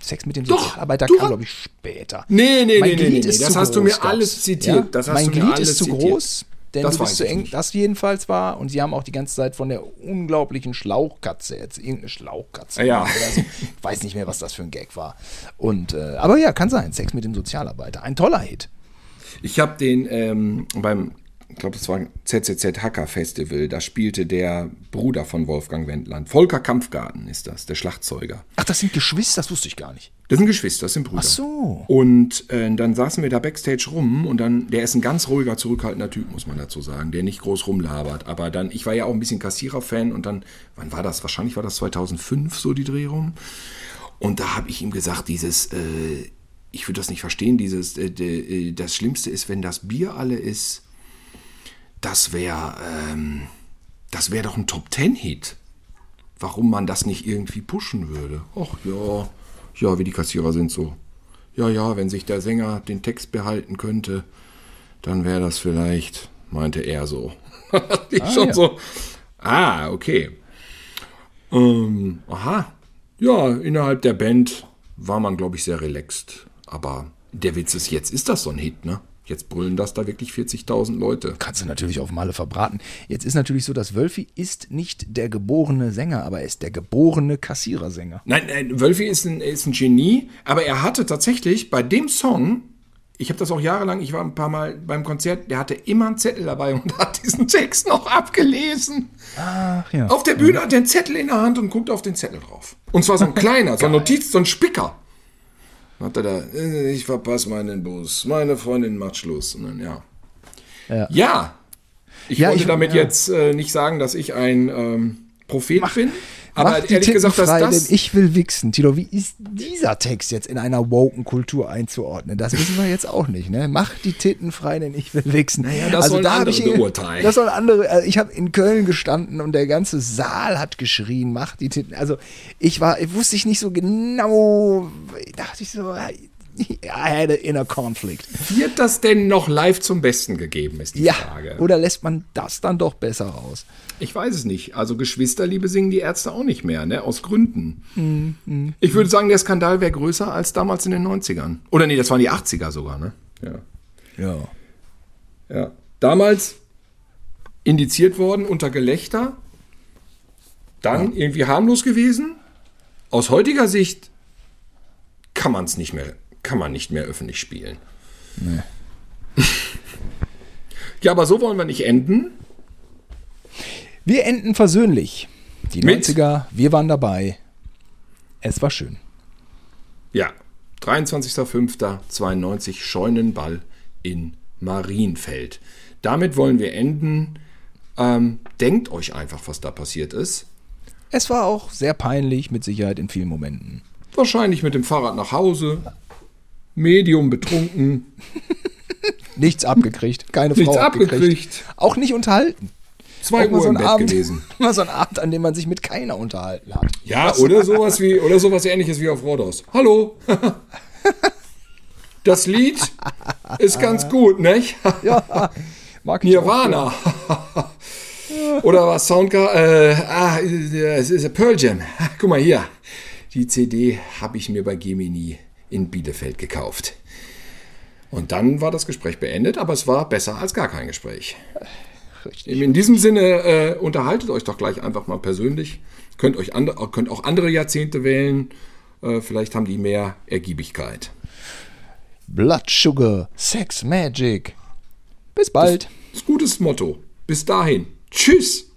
Sex mit dem Doch, Sozialarbeiter du kam glaube ich später. Nee, nee, mein nee, nee, Glied nee, ist das zu hast du groß, mir alles zitiert. Ja? Das hast mein du mir Glied alles ist zu zitiert. groß. Denn Das du bist zu eng, nicht. das jedenfalls war. Und sie haben auch die ganze Zeit von der unglaublichen Schlauchkatze jetzt, irgendeine Schlauchkatze. Ja. So. Ich weiß nicht mehr, was das für ein Gag war. Und, äh, aber ja, kann sein. Sex mit dem Sozialarbeiter. Ein toller Hit. Ich habe den ähm, beim ich glaube, das war ZZZ Hacker Festival. Da spielte der Bruder von Wolfgang Wendland. Volker Kampfgarten ist das, der Schlagzeuger. Ach, das sind Geschwister, das wusste ich gar nicht. Das sind Geschwister, das sind Brüder. Ach so. Und äh, dann saßen wir da backstage rum und dann, der ist ein ganz ruhiger, zurückhaltender Typ, muss man dazu sagen, der nicht groß rumlabert. Aber dann, ich war ja auch ein bisschen Kassierer-Fan und dann, wann war das? Wahrscheinlich war das 2005 so die Dreh rum. Und da habe ich ihm gesagt, dieses, äh, ich würde das nicht verstehen, dieses, äh, äh, das Schlimmste ist, wenn das Bier alle ist, das wäre, ähm, das wäre doch ein Top-Ten-Hit. Warum man das nicht irgendwie pushen würde? Ach ja, ja, wie die Kassierer sind so. Ja, ja, wenn sich der Sänger den Text behalten könnte, dann wäre das vielleicht, meinte er so. ich ah, schon ja. so. Ah, okay. Ähm, aha. Ja, innerhalb der Band war man, glaube ich, sehr relaxed. Aber der Witz ist, jetzt ist das so ein Hit, ne? Jetzt brüllen das da wirklich 40.000 Leute. Kannst du natürlich auf Male verbraten. Jetzt ist natürlich so, dass Wölfi ist nicht der geborene Sänger, aber er ist der geborene Kassierersänger. Nein, nein Wölfi ist ein, ist ein Genie, aber er hatte tatsächlich bei dem Song, ich habe das auch jahrelang, ich war ein paar Mal beim Konzert, der hatte immer einen Zettel dabei und hat diesen Text noch abgelesen. Ach ja. Auf der Bühne ja. hat er einen Zettel in der Hand und guckt auf den Zettel drauf. Und zwar so ein kleiner, so ein Notiz, so ein Spicker. Hat er da, äh, ich verpasse meinen Bus, meine Freundin macht Schluss. Und dann, ja. Ja. ja. Ich ja, wollte ich, damit ja. jetzt äh, nicht sagen, dass ich ein ähm, Prophet Mach, bin. Aber Mach ehrlich gesagt, dass frei, das. Denn ich will wichsen. Tilo, wie ist dieser Text jetzt in einer woken Kultur einzuordnen? Das wissen wir jetzt auch nicht, ne? Mach die Titten frei, denn ich will wichsen. Naja, das also soll da andere ich, beurteilen. Das soll andere. Also ich habe in Köln gestanden und der ganze Saal hat geschrien, mach die Titten. Also ich war, ich wusste ich nicht so genau, dachte ich so, I had an inner conflict. Wird das denn noch live zum Besten gegeben, ist die ja, Frage. Oder lässt man das dann doch besser raus? Ich weiß es nicht. Also Geschwisterliebe singen die Ärzte auch nicht mehr, ne? Aus Gründen. Mm, mm, ich würde sagen, der Skandal wäre größer als damals in den 90ern. Oder nee, das waren die 80er sogar, ne? Ja. Ja. Ja. Damals indiziert worden unter Gelächter. Dann ja. irgendwie harmlos gewesen. Aus heutiger Sicht kann man es nicht mehr, kann man nicht mehr öffentlich spielen. Nee. ja, aber so wollen wir nicht enden. Wir enden versöhnlich. Die Mit? 90er, wir waren dabei. Es war schön. Ja, 23.05.92 Scheunenball in Marienfeld. Damit wollen wir enden. Ähm, denkt euch einfach, was da passiert ist. Es war auch sehr peinlich, mit Sicherheit in vielen Momenten. Wahrscheinlich mit dem Fahrrad nach Hause. Medium betrunken. Nichts abgekriegt. Keine Nichts Frau abgekriegt. abgekriegt. Auch nicht unterhalten. Zwei Uhr so im Bett Abend, gewesen. Mal so ein Abend, an dem man sich mit keiner unterhalten hat. Ja, oder sowas wie, oder sowas ähnliches wie auf Rodos. Hallo. Das Lied ist ganz gut, nicht? ja. Mag Nirvana. oder was Soundcard? Äh, ah, es ist Pearl Jam. Guck mal hier. Die CD habe ich mir bei Gemini in Bielefeld gekauft. Und dann war das Gespräch beendet, aber es war besser als gar kein Gespräch. Richtig. In diesem Sinne, äh, unterhaltet euch doch gleich einfach mal persönlich. Könnt, euch andre, könnt auch andere Jahrzehnte wählen. Äh, vielleicht haben die mehr Ergiebigkeit. Blood Sugar, Sex Magic. Bis bald. Das ist gutes Motto. Bis dahin. Tschüss.